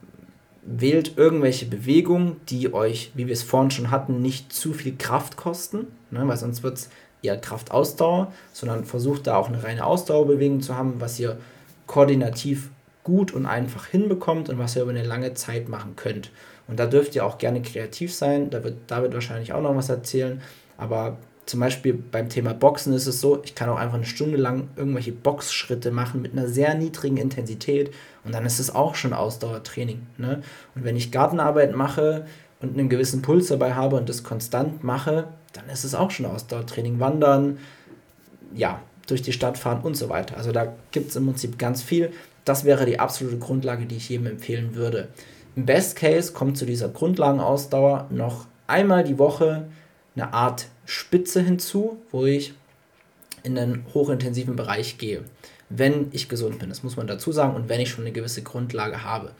wählt irgendwelche Bewegungen, die euch, wie wir es vorhin schon hatten, nicht zu viel Kraft kosten, ne, weil sonst wird es eher Kraftausdauer, sondern versucht da auch eine reine Ausdauerbewegung zu haben, was ihr koordinativ gut und einfach hinbekommt und was ihr über eine lange Zeit machen könnt. Und da dürft ihr auch gerne kreativ sein, da wird David wahrscheinlich auch noch was erzählen, aber zum Beispiel beim Thema Boxen ist es so, ich kann auch einfach eine Stunde lang irgendwelche Boxschritte machen mit einer sehr niedrigen Intensität und dann ist es auch schon Ausdauertraining. Ne? Und wenn ich Gartenarbeit mache und einen gewissen Puls dabei habe und das konstant mache, dann ist es auch schon Ausdauertraining. Wandern, ja, durch die Stadt fahren und so weiter. Also da gibt es im Prinzip ganz viel. Das wäre die absolute Grundlage, die ich jedem empfehlen würde. Im Best Case kommt zu dieser Grundlagenausdauer noch einmal die Woche eine Art Spitze hinzu, wo ich in einen hochintensiven Bereich gehe, wenn ich gesund bin. Das muss man dazu sagen und wenn ich schon eine gewisse Grundlage habe.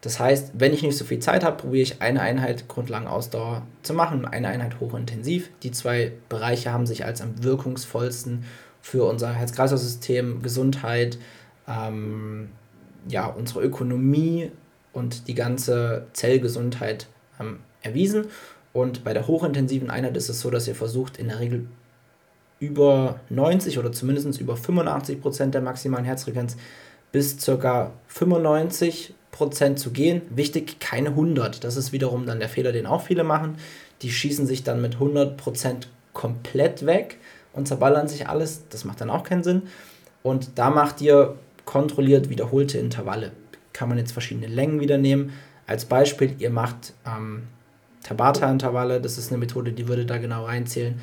Das heißt, wenn ich nicht so viel Zeit habe, probiere ich eine Einheit Grundlagenausdauer zu machen, eine Einheit hochintensiv. Die zwei Bereiche haben sich als am wirkungsvollsten für unser Herz-Kreislauf-System, Gesundheit, ähm, ja, unsere Ökonomie und die ganze Zellgesundheit ähm, erwiesen. Und bei der hochintensiven Einheit ist es so, dass ihr versucht, in der Regel über 90 oder zumindest über 85 Prozent der maximalen Herzfrequenz bis ca. 95 Prozent zu gehen. Wichtig, keine 100. Das ist wiederum dann der Fehler, den auch viele machen. Die schießen sich dann mit 100 Prozent komplett weg und zerballern sich alles. Das macht dann auch keinen Sinn. Und da macht ihr kontrolliert wiederholte Intervalle. Kann man jetzt verschiedene Längen wieder nehmen. Als Beispiel, ihr macht ähm, Tabata-Intervalle, das ist eine Methode, die würde da genau reinzählen.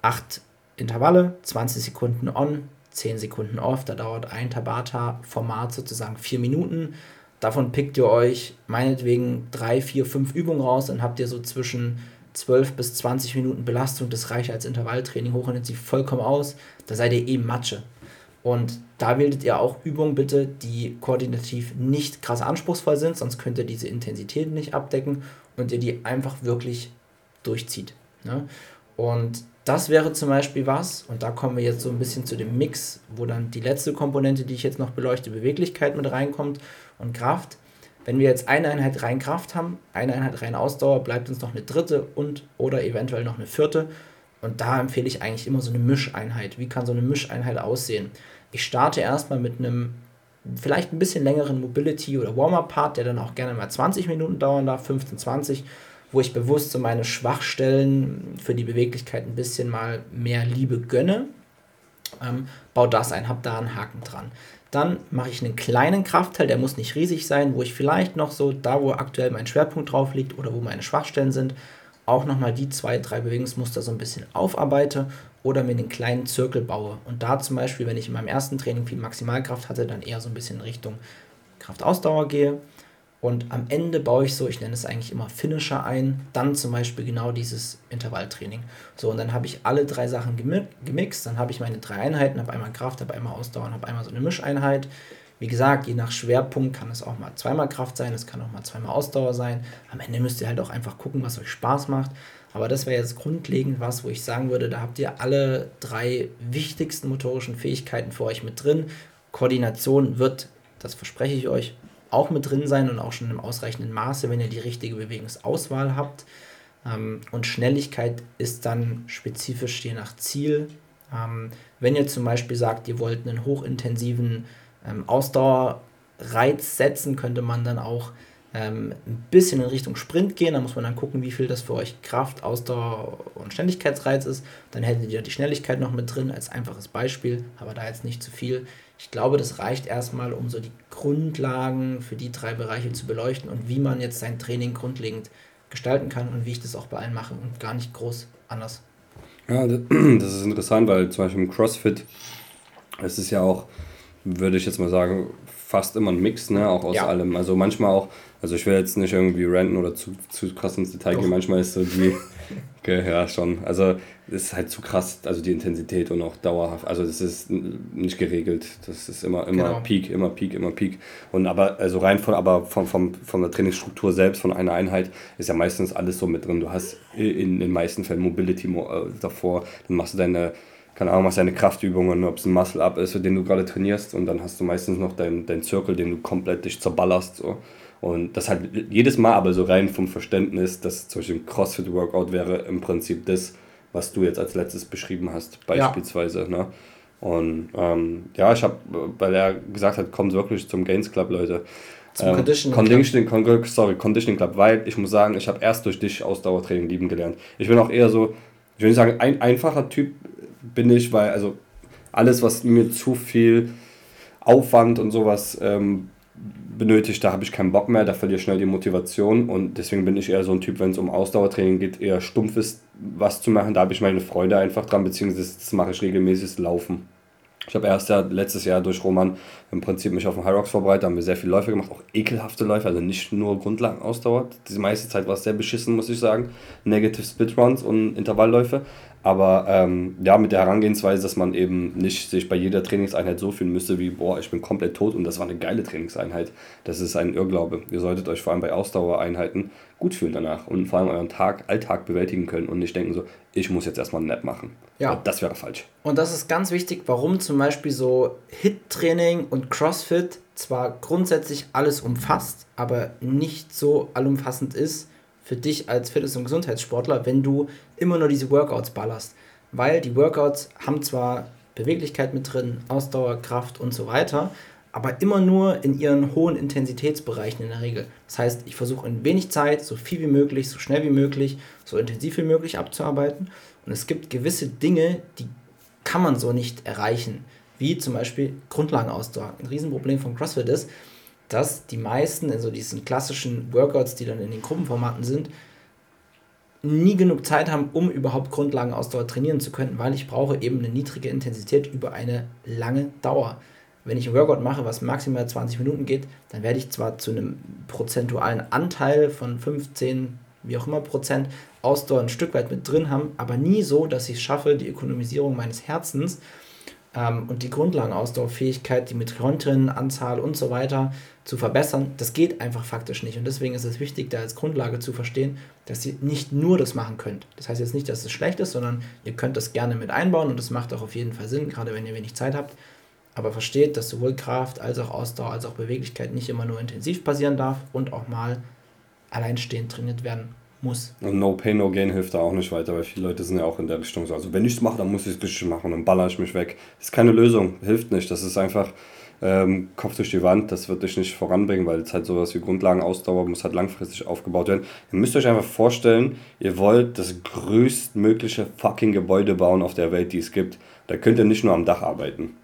Acht Intervalle, 20 Sekunden on, 10 Sekunden off, da dauert ein Tabata-Format sozusagen vier Minuten. Davon pickt ihr euch meinetwegen drei, vier, fünf Übungen raus, dann habt ihr so zwischen 12 bis 20 Minuten Belastung, das reicht als Intervalltraining hochintensiv vollkommen aus. Da seid ihr eben Matsche. Und da wähltet ihr auch Übungen bitte, die koordinativ nicht krass anspruchsvoll sind, sonst könnt ihr diese Intensität nicht abdecken und ihr die einfach wirklich durchzieht. Ne? Und das wäre zum Beispiel was, und da kommen wir jetzt so ein bisschen zu dem Mix, wo dann die letzte Komponente, die ich jetzt noch beleuchte, Beweglichkeit mit reinkommt und Kraft. Wenn wir jetzt eine Einheit rein Kraft haben, eine Einheit rein Ausdauer, bleibt uns noch eine dritte und oder eventuell noch eine vierte. Und da empfehle ich eigentlich immer so eine Mischeinheit. Wie kann so eine Mischeinheit aussehen? Ich starte erstmal mit einem vielleicht ein bisschen längeren Mobility- oder Warm-Up-Part, der dann auch gerne mal 20 Minuten dauern darf, 15, 20, wo ich bewusst so meine Schwachstellen für die Beweglichkeit ein bisschen mal mehr Liebe gönne. Ähm, bau das ein, hab da einen Haken dran. Dann mache ich einen kleinen Kraftteil, der muss nicht riesig sein, wo ich vielleicht noch so da, wo aktuell mein Schwerpunkt drauf liegt oder wo meine Schwachstellen sind, auch nochmal die zwei, drei Bewegungsmuster so ein bisschen aufarbeite oder mir einen kleinen Zirkel baue. Und da zum Beispiel, wenn ich in meinem ersten Training viel Maximalkraft hatte, dann eher so ein bisschen Richtung Kraftausdauer gehe. Und am Ende baue ich so, ich nenne es eigentlich immer Finisher ein, dann zum Beispiel genau dieses Intervalltraining. So, und dann habe ich alle drei Sachen gemixt, dann habe ich meine drei Einheiten, habe einmal Kraft, habe einmal Ausdauer und habe einmal so eine Mischeinheit. Wie gesagt, je nach Schwerpunkt kann es auch mal zweimal Kraft sein, es kann auch mal zweimal Ausdauer sein. Am Ende müsst ihr halt auch einfach gucken, was euch Spaß macht. Aber das wäre jetzt grundlegend was, wo ich sagen würde, da habt ihr alle drei wichtigsten motorischen Fähigkeiten für euch mit drin. Koordination wird, das verspreche ich euch, auch mit drin sein und auch schon im ausreichenden Maße, wenn ihr die richtige Bewegungsauswahl habt. Ähm, und Schnelligkeit ist dann spezifisch je nach Ziel. Ähm, wenn ihr zum Beispiel sagt, ihr wollt einen hochintensiven ähm, Ausdauerreiz setzen, könnte man dann auch ein bisschen in Richtung Sprint gehen. Da muss man dann gucken, wie viel das für euch Kraft, Ausdauer und Ständigkeitsreiz ist. Dann hättet ihr die Schnelligkeit noch mit drin als einfaches Beispiel, aber da jetzt nicht zu viel. Ich glaube, das reicht erstmal, um so die Grundlagen für die drei Bereiche zu beleuchten und wie man jetzt sein Training grundlegend gestalten kann und wie ich das auch bei allen mache und gar nicht groß anders. Ja, das ist interessant, weil zum Beispiel im CrossFit, es ist ja auch, würde ich jetzt mal sagen, fast immer ein Mix, ne, auch aus ja. allem. Also manchmal auch, also ich will jetzt nicht irgendwie ranten oder zu, zu krass ins Detail gehen, manchmal ist so die, okay, ja schon, also es ist halt zu krass, also die Intensität und auch dauerhaft, also das ist nicht geregelt, das ist immer, immer genau. Peak, immer Peak, immer Peak und aber, also rein von, aber von, von, von der Trainingsstruktur selbst, von einer Einheit, ist ja meistens alles so mit drin, du hast in den meisten Fällen Mobility äh, davor, dann machst du deine keine Ahnung, machst deine Kraftübungen, ob es ein Muscle-Up ist, den du gerade trainierst und dann hast du meistens noch deinen dein Circle, den du komplett dich zerballerst. So. Und das halt jedes Mal aber so rein vom Verständnis, dass zum Beispiel ein CrossFit-Workout wäre im Prinzip das, was du jetzt als letztes beschrieben hast, beispielsweise. Ja. Ne? Und ähm, ja, ich habe, weil er gesagt hat, kommt wirklich zum Gains Club, Leute. Zum ähm, Conditioning, Conditioning Club. Sorry, Conditioning Club, weil ich muss sagen, ich habe erst durch dich Ausdauertraining lieben gelernt. Ich bin auch eher so, ich will nicht sagen, ein einfacher Typ bin ich, weil also alles, was mir zu viel Aufwand und sowas ähm, benötigt, da habe ich keinen Bock mehr, da verliere ich schnell die Motivation und deswegen bin ich eher so ein Typ, wenn es um Ausdauertraining geht, eher stumpfes was zu machen, da habe ich meine Freude einfach dran, beziehungsweise das mache ich regelmäßig Laufen. Ich habe erst ja letztes Jahr durch Roman im Prinzip mich auf den High Rocks vorbereitet, haben wir sehr viele Läufe gemacht, auch ekelhafte Läufe, also nicht nur Grundlagenausdauer. Die meiste Zeit war es sehr beschissen, muss ich sagen. Negative Split Runs und Intervallläufe. Aber ähm, ja, mit der Herangehensweise, dass man eben nicht sich bei jeder Trainingseinheit so fühlen müsste wie, boah, ich bin komplett tot und das war eine geile Trainingseinheit. Das ist ein Irrglaube. Ihr solltet euch vor allem bei Ausdauereinheiten gut fühlen danach und vor allem euren Tag, Alltag bewältigen können und nicht denken so, ich muss jetzt erstmal ein Nap machen. Ja. Das wäre falsch. Und das ist ganz wichtig, warum zum Beispiel so Hit-Training und CrossFit zwar grundsätzlich alles umfasst, aber nicht so allumfassend ist für dich als Fitness- und Gesundheitssportler, wenn du immer nur diese Workouts ballerst. Weil die Workouts haben zwar Beweglichkeit mit drin, Ausdauer, Kraft und so weiter, aber immer nur in ihren hohen Intensitätsbereichen in der Regel. Das heißt, ich versuche in wenig Zeit so viel wie möglich, so schnell wie möglich, so intensiv wie möglich abzuarbeiten. Und es gibt gewisse Dinge, die kann man so nicht erreichen, wie zum Beispiel Grundlagenausdauer. Ein Riesenproblem von CrossFit ist, dass die meisten in so diesen klassischen Workouts, die dann in den Gruppenformaten sind, nie genug Zeit haben, um überhaupt Grundlagenausdauer trainieren zu können, weil ich brauche eben eine niedrige Intensität über eine lange Dauer. Wenn ich ein Workout mache, was maximal 20 Minuten geht, dann werde ich zwar zu einem prozentualen Anteil von 15, wie auch immer Prozent Ausdauer ein Stück weit mit drin haben, aber nie so, dass ich es schaffe, die Ökonomisierung meines Herzens ähm, und die Grundlagenausdauerfähigkeit, die Mitochondrienanzahl und so weiter zu verbessern, das geht einfach faktisch nicht. Und deswegen ist es wichtig, da als Grundlage zu verstehen, dass ihr nicht nur das machen könnt. Das heißt jetzt nicht, dass es schlecht ist, sondern ihr könnt das gerne mit einbauen und das macht auch auf jeden Fall Sinn, gerade wenn ihr wenig Zeit habt. Aber versteht, dass sowohl Kraft als auch Ausdauer als auch Beweglichkeit nicht immer nur intensiv passieren darf und auch mal alleinstehend trainiert werden muss. Und No Pain, No Gain hilft da auch nicht weiter, weil viele Leute sind ja auch in der Richtung so. Also wenn ich es mache, dann muss ich es richtig machen, dann baller ich mich weg. Das ist keine Lösung, hilft nicht. Das ist einfach ähm, Kopf durch die Wand, das wird dich nicht voranbringen, weil es halt sowas wie Grundlagenausdauer muss halt langfristig aufgebaut werden. Ihr müsst euch einfach vorstellen, ihr wollt das größtmögliche fucking Gebäude bauen auf der Welt, die es gibt. Da könnt ihr nicht nur am Dach arbeiten.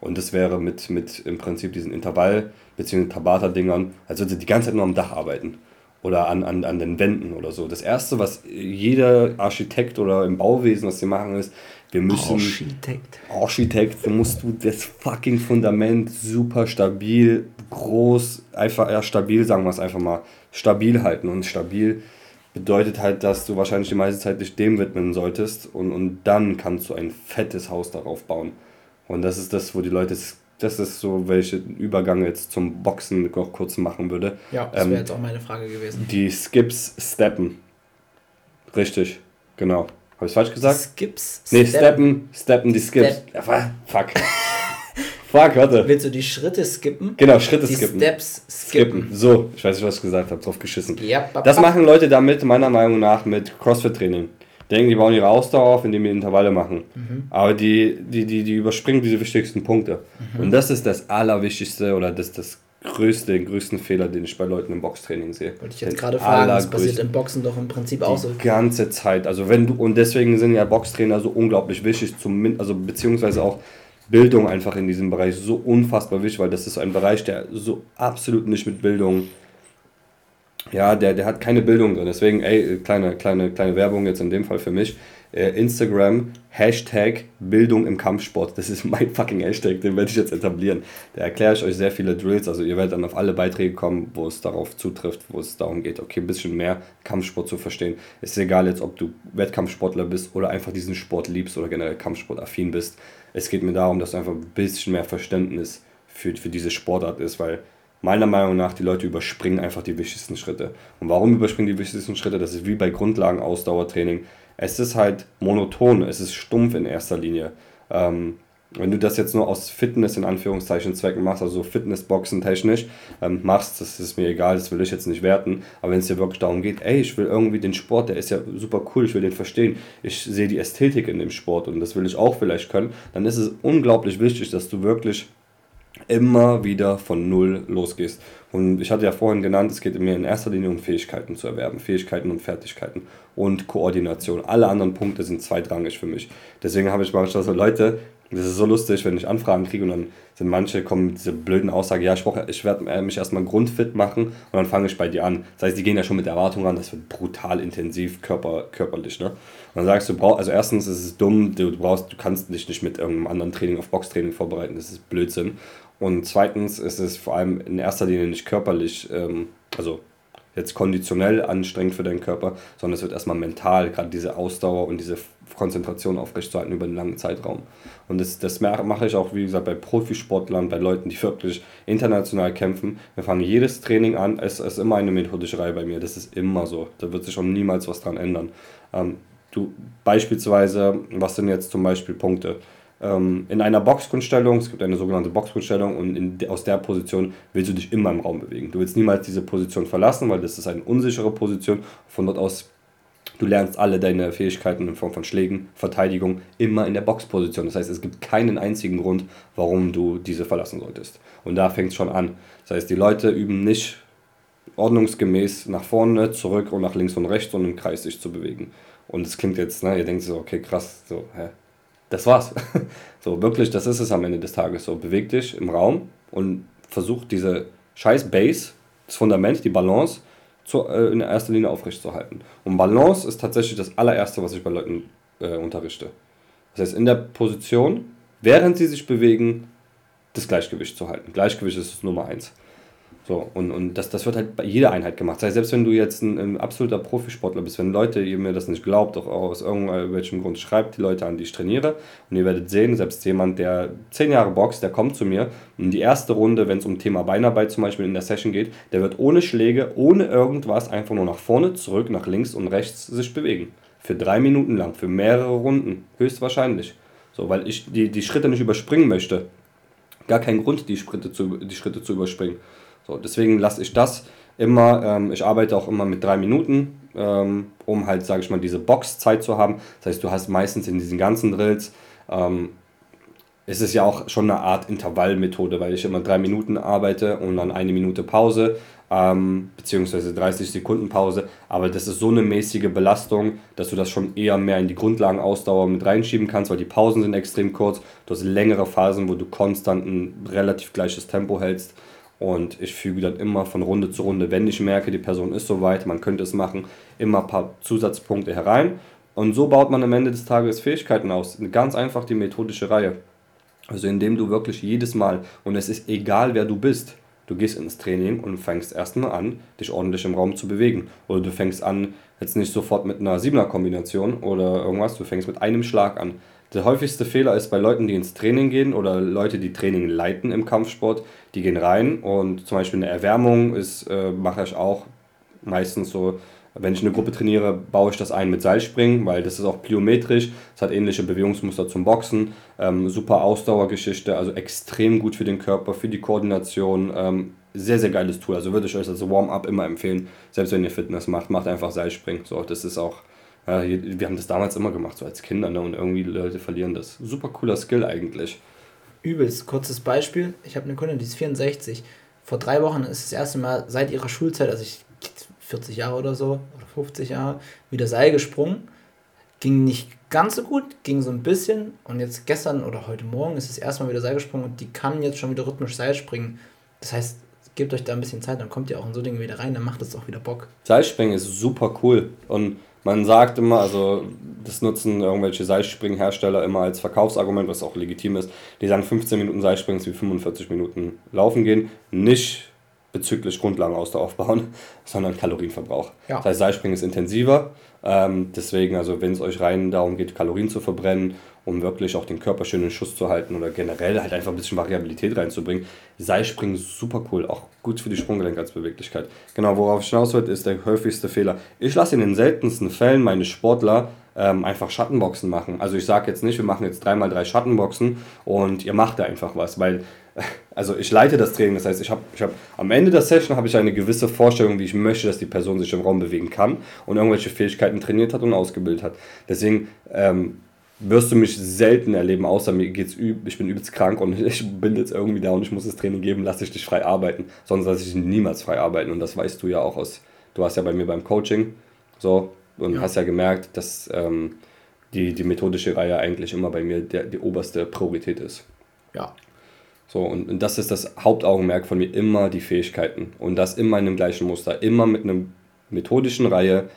Und das wäre mit, mit im Prinzip diesen Intervall- bzw. Tabata-Dingern, als würdet ihr die ganze Zeit nur am Dach arbeiten oder an, an, an den Wänden oder so. Das Erste, was jeder Architekt oder im Bauwesen, was sie machen, ist, wir müssen. Architekt. Architekt, da musst du das fucking Fundament super stabil, groß, einfach, ja, stabil, sagen wir es einfach mal, stabil halten. Und stabil bedeutet halt, dass du wahrscheinlich die meiste Zeit dich dem widmen solltest und, und dann kannst du ein fettes Haus darauf bauen. Und das ist das, wo die Leute das ist so, welche Übergang jetzt zum Boxen noch kurz machen würde. Ja, das wäre ähm, jetzt auch meine Frage gewesen. Die Skips steppen. Richtig, genau. Habe ich falsch gesagt? Skips? Nee, steppen, steppen, die Skips. Step. Ja, fuck. fuck, warte. Willst du die Schritte skippen? Genau, Schritte die skippen. Steps skippen. skippen. So, ich weiß nicht, was ich gesagt habe, drauf geschissen. Ja, das machen Leute damit, meiner Meinung nach, mit CrossFit-Training. Denken, die bauen ihre Ausdauer auf, indem die Intervalle machen. Mhm. Aber die, die, die, die überspringen diese wichtigsten Punkte. Mhm. Und das ist das Allerwichtigste oder das, das größte, den größten Fehler, den ich bei Leuten im Boxtraining sehe. Wollte ich jetzt gerade fragen, das passiert im Boxen doch im Prinzip auch so. Die ganze Zeit. Also wenn du, und deswegen sind ja Boxtrainer so unglaublich wichtig, zum, also beziehungsweise auch Bildung einfach in diesem Bereich so unfassbar wichtig, weil das ist ein Bereich, der so absolut nicht mit Bildung, ja, der, der hat keine Bildung drin. Deswegen, ey, kleine, kleine, kleine Werbung jetzt in dem Fall für mich. Äh, Instagram, Hashtag Bildung im Kampfsport. Das ist mein fucking Hashtag, den werde ich jetzt etablieren. Da erkläre ich euch sehr viele Drills. Also ihr werdet dann auf alle Beiträge kommen, wo es darauf zutrifft, wo es darum geht, okay, ein bisschen mehr Kampfsport zu verstehen. Es ist egal jetzt, ob du Wettkampfsportler bist oder einfach diesen Sport liebst oder generell Kampfsportaffin bist. Es geht mir darum, dass du einfach ein bisschen mehr Verständnis für, für diese Sportart ist, weil meiner Meinung nach, die Leute überspringen einfach die wichtigsten Schritte. Und warum überspringen die wichtigsten Schritte? Das ist wie bei Grundlagen-Ausdauertraining es ist halt monoton, es ist stumpf in erster Linie. Ähm, wenn du das jetzt nur aus Fitness in Anführungszeichen Zwecken machst, also Fitnessboxen technisch ähm, machst, das ist mir egal, das will ich jetzt nicht werten, aber wenn es dir wirklich darum geht, ey, ich will irgendwie den Sport, der ist ja super cool, ich will den verstehen, ich sehe die Ästhetik in dem Sport und das will ich auch vielleicht können, dann ist es unglaublich wichtig, dass du wirklich immer wieder von Null losgehst. Und ich hatte ja vorhin genannt, es geht mir in erster Linie um Fähigkeiten zu erwerben. Fähigkeiten und Fertigkeiten und Koordination. Alle anderen Punkte sind zweitrangig für mich. Deswegen habe ich manchmal so Leute, das ist so lustig, wenn ich Anfragen kriege und dann sind manche kommen mit dieser blöden Aussage, ja, ich, ich werde äh, mich erstmal grundfit machen und dann fange ich bei dir an. Das heißt, die gehen ja schon mit Erwartungen an, das wird brutal intensiv körper, körperlich. Ne? Und dann sagst du, also erstens ist es dumm, du, brauchst, du kannst dich nicht mit irgendeinem anderen Training auf Boxtraining vorbereiten, das ist Blödsinn. Und zweitens ist es vor allem in erster Linie nicht körperlich, ähm, also jetzt konditionell anstrengend für deinen Körper, sondern es wird erstmal mental, gerade diese Ausdauer und diese Konzentration aufrechtzuerhalten über einen langen Zeitraum. Und das, das mache ich auch, wie gesagt, bei Profisportlern, bei Leuten, die wirklich international kämpfen. Wir fangen jedes Training an, es ist immer eine methodische Reihe bei mir, das ist immer so. Da wird sich auch niemals was dran ändern. Ähm, du, beispielsweise, was sind jetzt zum Beispiel Punkte? Ähm, in einer Boxkunststellung, es gibt eine sogenannte Boxkunststellung und in, aus der Position willst du dich immer im Raum bewegen. Du willst niemals diese Position verlassen, weil das ist eine unsichere Position. Von dort aus, du lernst alle deine Fähigkeiten in Form von Schlägen, Verteidigung immer in der Boxposition. Das heißt, es gibt keinen einzigen Grund, warum du diese verlassen solltest. Und da fängt es schon an. Das heißt, die Leute üben nicht ordnungsgemäß nach vorne, zurück und nach links und rechts und im Kreis sich zu bewegen. Und es klingt jetzt, ne, ihr denkt so, okay, krass, so, hä, das war's. So, wirklich, das ist es am Ende des Tages. So, beweg dich im Raum und versuch diese scheiß Base, das Fundament, die Balance zu, äh, in erster Linie aufrechtzuerhalten. Und Balance ist tatsächlich das allererste, was ich bei Leuten äh, unterrichte. Das heißt, in der Position, während sie sich bewegen, das Gleichgewicht zu halten. Gleichgewicht ist Nummer eins. So, und, und das, das wird halt bei jeder Einheit gemacht. Das heißt, selbst wenn du jetzt ein, ein, absoluter Profisportler bist, wenn Leute, ihr mir das nicht glaubt, auch aus irgendwelchem Grund schreibt die Leute an, die ich trainiere, und ihr werdet sehen, selbst jemand, der zehn Jahre boxt, der kommt zu mir und die erste Runde, wenn es um Thema Beinarbeit zum Beispiel in der Session geht, der wird ohne Schläge, ohne irgendwas einfach nur nach vorne, zurück, nach links und rechts sich bewegen. Für drei Minuten lang, für mehrere Runden, höchstwahrscheinlich. So, weil ich die, die Schritte nicht überspringen möchte. Gar keinen Grund, die zu, die Schritte zu überspringen. So, deswegen lasse ich das immer, ähm, ich arbeite auch immer mit drei Minuten, ähm, um halt, sage ich mal, diese Boxzeit zu haben. Das heißt, du hast meistens in diesen ganzen Drills, ähm, ist es ja auch schon eine Art Intervallmethode, weil ich immer drei Minuten arbeite und dann eine Minute Pause, ähm, beziehungsweise 30 Sekunden Pause. Aber das ist so eine mäßige Belastung, dass du das schon eher mehr in die Grundlagenausdauer mit reinschieben kannst, weil die Pausen sind extrem kurz. Du hast längere Phasen, wo du konstant ein relativ gleiches Tempo hältst. Und ich füge dann immer von Runde zu Runde, wenn ich merke, die Person ist soweit, man könnte es machen, immer ein paar Zusatzpunkte herein. Und so baut man am Ende des Tages Fähigkeiten aus. Ganz einfach die methodische Reihe. Also indem du wirklich jedes Mal, und es ist egal wer du bist, du gehst ins Training und fängst erstmal an, dich ordentlich im Raum zu bewegen. Oder du fängst an, jetzt nicht sofort mit einer 7er-Kombination oder irgendwas, du fängst mit einem Schlag an Der häufigste Fehler ist bei Leuten, die ins Training gehen oder Leute, die Training leiten im Kampfsport, die gehen rein und zum Beispiel eine Erwärmung ist, äh, mache ich auch meistens so, wenn ich eine Gruppe trainiere, baue ich das ein mit Seilspringen, weil das ist auch plyometrisch, es hat ähnliche Bewegungsmuster zum Boxen, ähm, super Ausdauergeschichte, also extrem gut für den Körper, für die Koordination, ähm, sehr, sehr geiles Tool. Also würde ich euch als Warm-up immer empfehlen, selbst wenn ihr Fitness macht, macht einfach Seilspringen. So, das ist auch ja, wir haben das damals immer gemacht, so als Kinder, ne? und irgendwie Leute verlieren das. Super cooler Skill eigentlich. Übelst. Kurzes Beispiel. Ich habe eine Kundin, die ist 64. Vor drei Wochen ist das erste Mal seit ihrer Schulzeit, also ich 40 Jahre oder so, oder 50 Jahre, wieder Seil gesprungen. Ging nicht ganz so gut, ging so ein bisschen. Und jetzt gestern oder heute Morgen ist es erstmal wieder Seil gesprungen und die kann jetzt schon wieder rhythmisch Seil springen. Das heißt, gebt euch da ein bisschen Zeit, dann kommt ihr auch in so Dinge wieder rein, dann macht es auch wieder Bock. Seilspringen ist super cool. Und man sagt immer, also das nutzen irgendwelche Seilspringhersteller immer als Verkaufsargument, was auch legitim ist. Die sagen 15 Minuten Seilspringen ist wie 45 Minuten Laufen gehen. Nicht bezüglich Grundlagenausdauer aufbauen, sondern Kalorienverbrauch. Ja. Das heißt, Seilspringen ist intensiver. Ähm, deswegen, also wenn es euch rein darum geht, Kalorien zu verbrennen um wirklich auch den Körper schön in Schuss zu halten oder generell halt einfach ein bisschen Variabilität reinzubringen. Seilspringen super cool, auch gut für die Sprunggelenk als Beweglichkeit. Genau, worauf ich hinaus will, ist der häufigste Fehler. Ich lasse in den seltensten Fällen meine Sportler ähm, einfach Schattenboxen machen. Also ich sage jetzt nicht, wir machen jetzt dreimal drei Schattenboxen und ihr macht da einfach was, weil also ich leite das Training, das heißt, ich habe ich hab, am Ende der Session habe ich eine gewisse Vorstellung, wie ich möchte, dass die Person sich im Raum bewegen kann und irgendwelche Fähigkeiten trainiert hat und ausgebildet hat. Deswegen ähm, wirst du mich selten erleben, außer mir geht's üb ich bin übelst krank und ich bin jetzt irgendwie da und ich muss das Training geben, lasse ich dich frei arbeiten. Sonst lasse ich niemals frei arbeiten und das weißt du ja auch aus, du warst ja bei mir beim Coaching so und ja. hast ja gemerkt, dass ähm, die, die methodische Reihe eigentlich immer bei mir der, die oberste Priorität ist. Ja. So, und, und das ist das Hauptaugenmerk von mir, immer die Fähigkeiten. Und das immer in dem gleichen Muster, immer mit einer methodischen Reihe,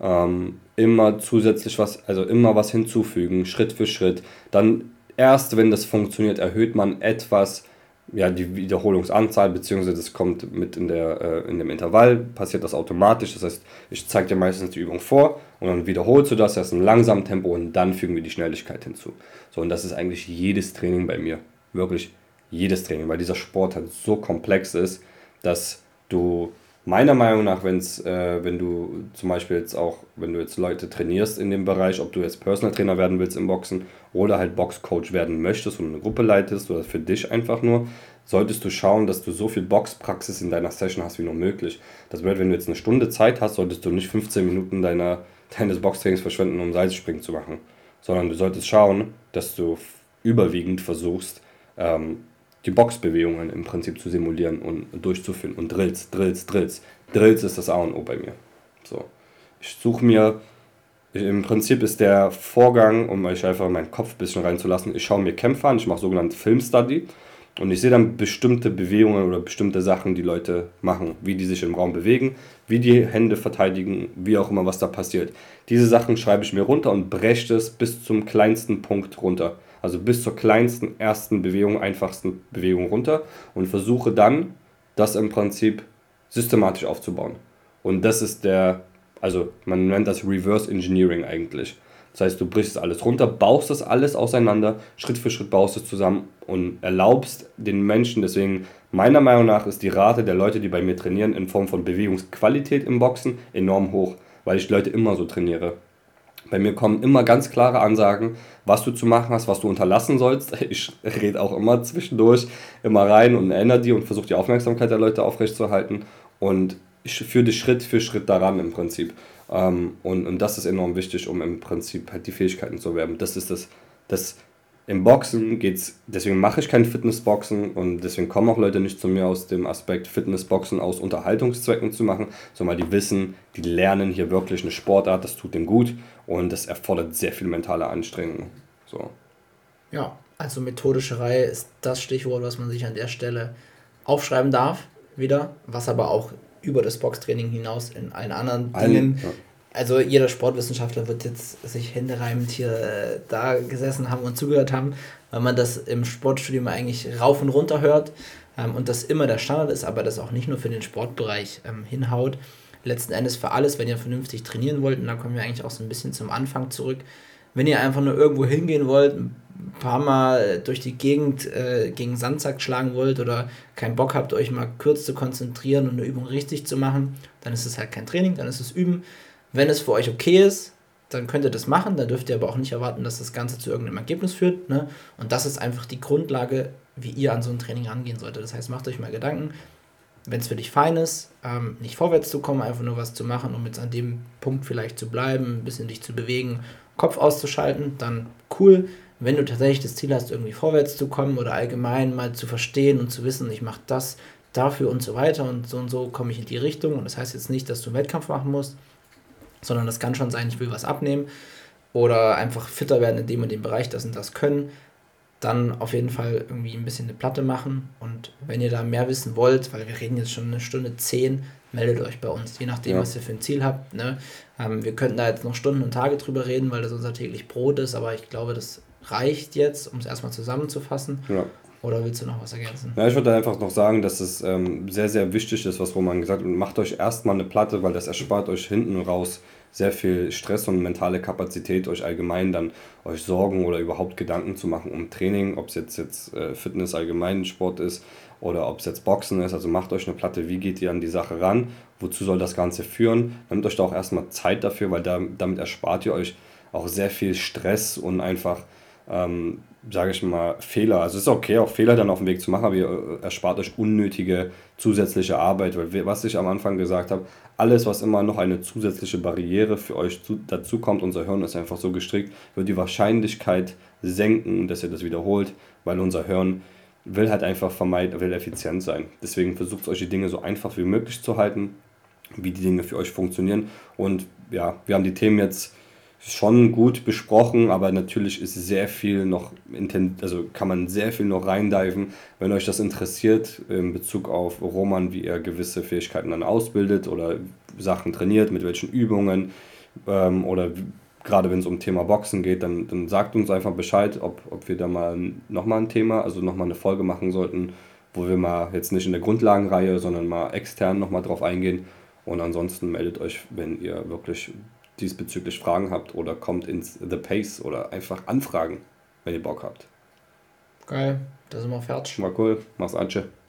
ähm, immer zusätzlich was, also immer was hinzufügen, Schritt für Schritt. Dann erst, wenn das funktioniert, erhöht man etwas ja, die Wiederholungsanzahl, beziehungsweise das kommt mit in, der, äh, in dem Intervall, passiert das automatisch. Das heißt, ich zeige dir meistens die Übung vor und dann wiederholst du das erst im langsamen Tempo und dann fügen wir die Schnelligkeit hinzu. So, und das ist eigentlich jedes Training bei mir. Wirklich jedes Training, weil dieser Sport halt so komplex ist, dass du meiner Meinung nach, wenn's, äh, wenn du zum Beispiel jetzt auch, wenn du jetzt Leute trainierst in dem Bereich, ob du jetzt Personal Trainer werden willst im Boxen oder halt Boxcoach werden möchtest und eine Gruppe leitest oder für dich einfach nur, solltest du schauen, dass du so viel Boxpraxis in deiner Session hast wie nur möglich. Das bedeutet, wenn du jetzt eine Stunde Zeit hast, solltest du nicht 15 Minuten deiner, deines Boxtrainings verschwenden, um Seilspringen zu machen, sondern du solltest schauen, dass du überwiegend versuchst, ähm, die Boxbewegungen im Prinzip zu simulieren und durchzuführen. Und Drills, Drills, Drills. Drills ist das A und O bei mir. So. Ich suche mir, im Prinzip ist der Vorgang, um euch einfach in meinen Kopf ein bisschen reinzulassen, ich schaue mir Kämpfe an, ich mache sogenannte Filmstudy und ich sehe dann bestimmte Bewegungen oder bestimmte Sachen, die Leute machen, wie die sich im Raum bewegen, wie die Hände verteidigen, wie auch immer, was da passiert. Diese Sachen schreibe ich mir runter und breche es bis zum kleinsten Punkt runter also bis zur kleinsten ersten Bewegung, einfachsten Bewegung runter und versuche dann, das im Prinzip systematisch aufzubauen. Und das ist der, also man nennt das Reverse Engineering eigentlich. Das heißt, du brichst alles runter, baust das alles auseinander, Schritt für Schritt baust es zusammen und erlaubst den Menschen, deswegen meiner Meinung nach ist die Rate der Leute, die bei mir trainieren, in Form von Bewegungsqualität im Boxen enorm hoch, weil ich Leute immer so trainiere. Bei mir kommen immer ganz klare Ansagen, was du zu machen hast, was du unterlassen sollst. Ich rede auch immer zwischendurch immer rein und erinnere die und versuche die Aufmerksamkeit der Leute aufrechtzuerhalten. Und ich führe dich Schritt für Schritt daran im Prinzip. Ähm, und, und das ist enorm wichtig, um im Prinzip halt die Fähigkeiten zu erwerben. Das ist das, das im Boxen geht's, deswegen mache ich kein Fitnessboxen und deswegen kommen auch Leute nicht zu mir aus dem Aspekt Fitnessboxen aus Unterhaltungszwecken zu machen, sondern die wissen, die lernen hier wirklich eine Sportart, das tut dem gut und das erfordert sehr viel mentale Anstrengung. So. Ja, also methodische Reihe ist das Stichwort, was man sich an der Stelle aufschreiben darf, wieder, was aber auch über das Boxtraining hinaus in allen anderen Dingen ja also jeder Sportwissenschaftler wird jetzt sich händereimend hier äh, da gesessen haben und zugehört haben, weil man das im Sportstudium eigentlich rauf und runter hört ähm, und das immer der Standard ist, aber das auch nicht nur für den Sportbereich ähm, hinhaut. Letzten Endes für alles, wenn ihr vernünftig trainieren wollt, und da kommen wir eigentlich auch so ein bisschen zum Anfang zurück, wenn ihr einfach nur irgendwo hingehen wollt, ein paar Mal durch die Gegend äh, gegen Sandsack schlagen wollt oder keinen Bock habt, euch mal kurz zu konzentrieren und eine Übung richtig zu machen, dann ist es halt kein Training, dann ist es Üben. Wenn es für euch okay ist, dann könnt ihr das machen, dann dürft ihr aber auch nicht erwarten, dass das Ganze zu irgendeinem Ergebnis führt. Ne? Und das ist einfach die Grundlage, wie ihr an so ein Training rangehen solltet. Das heißt, macht euch mal Gedanken, wenn es für dich fein ist, ähm, nicht vorwärts zu kommen, einfach nur was zu machen, um jetzt an dem Punkt vielleicht zu bleiben, ein bisschen dich zu bewegen, Kopf auszuschalten, dann cool. Wenn du tatsächlich das Ziel hast, irgendwie vorwärts zu kommen oder allgemein mal zu verstehen und zu wissen, ich mache das dafür und so weiter und so und so komme ich in die Richtung. Und das heißt jetzt nicht, dass du einen Wettkampf machen musst, sondern das kann schon sein, ich will was abnehmen oder einfach fitter werden in dem und dem Bereich, das und das können, dann auf jeden Fall irgendwie ein bisschen eine Platte machen. Und wenn ihr da mehr wissen wollt, weil wir reden jetzt schon eine Stunde zehn, meldet euch bei uns, je nachdem, ja. was ihr für ein Ziel habt. Ne? Ähm, wir könnten da jetzt noch Stunden und Tage drüber reden, weil das unser täglich Brot ist, aber ich glaube, das reicht jetzt, um es erstmal zusammenzufassen. Ja. Oder willst du noch was ergänzen? Ja, ich würde einfach noch sagen, dass es ähm, sehr, sehr wichtig ist, was Roman gesagt hat. Macht euch erstmal eine Platte, weil das erspart euch hinten raus sehr viel Stress und mentale Kapazität, euch allgemein dann euch Sorgen oder überhaupt Gedanken zu machen um Training, ob es jetzt, jetzt äh, Fitness allgemein Sport ist oder ob es jetzt Boxen ist. Also macht euch eine Platte, wie geht ihr an die Sache ran, wozu soll das Ganze führen. Nehmt euch da auch erstmal Zeit dafür, weil da, damit erspart ihr euch auch sehr viel Stress und einfach ähm, sage ich mal, Fehler. Also es ist okay, auch Fehler dann auf dem Weg zu machen, aber ihr äh, erspart euch unnötige zusätzliche Arbeit, weil was ich am Anfang gesagt habe, alles, was immer noch eine zusätzliche Barriere für euch zu, dazu kommt, unser Hirn ist einfach so gestrickt, wird die Wahrscheinlichkeit senken, dass ihr das wiederholt, weil unser Hirn will halt einfach vermeiden, will effizient sein. Deswegen versucht euch die Dinge so einfach wie möglich zu halten, wie die Dinge für euch funktionieren. Und ja, wir haben die Themen jetzt schon gut besprochen, aber natürlich ist sehr viel noch, also kann man sehr viel noch reindiven. Wenn euch das interessiert in Bezug auf Roman, wie er gewisse Fähigkeiten dann ausbildet oder Sachen trainiert, mit welchen Übungen ähm, oder gerade wenn es um Thema Boxen geht, dann, dann sagt uns einfach Bescheid, ob, ob wir da mal nochmal ein Thema, also nochmal eine Folge machen sollten, wo wir mal jetzt nicht in der Grundlagenreihe, sondern mal extern nochmal drauf eingehen. Und ansonsten meldet euch, wenn ihr wirklich diesbezüglich Fragen habt oder kommt ins The Pace oder einfach anfragen, wenn ihr Bock habt. Geil, da sind wir fertig. Mal cool, mach's Anche.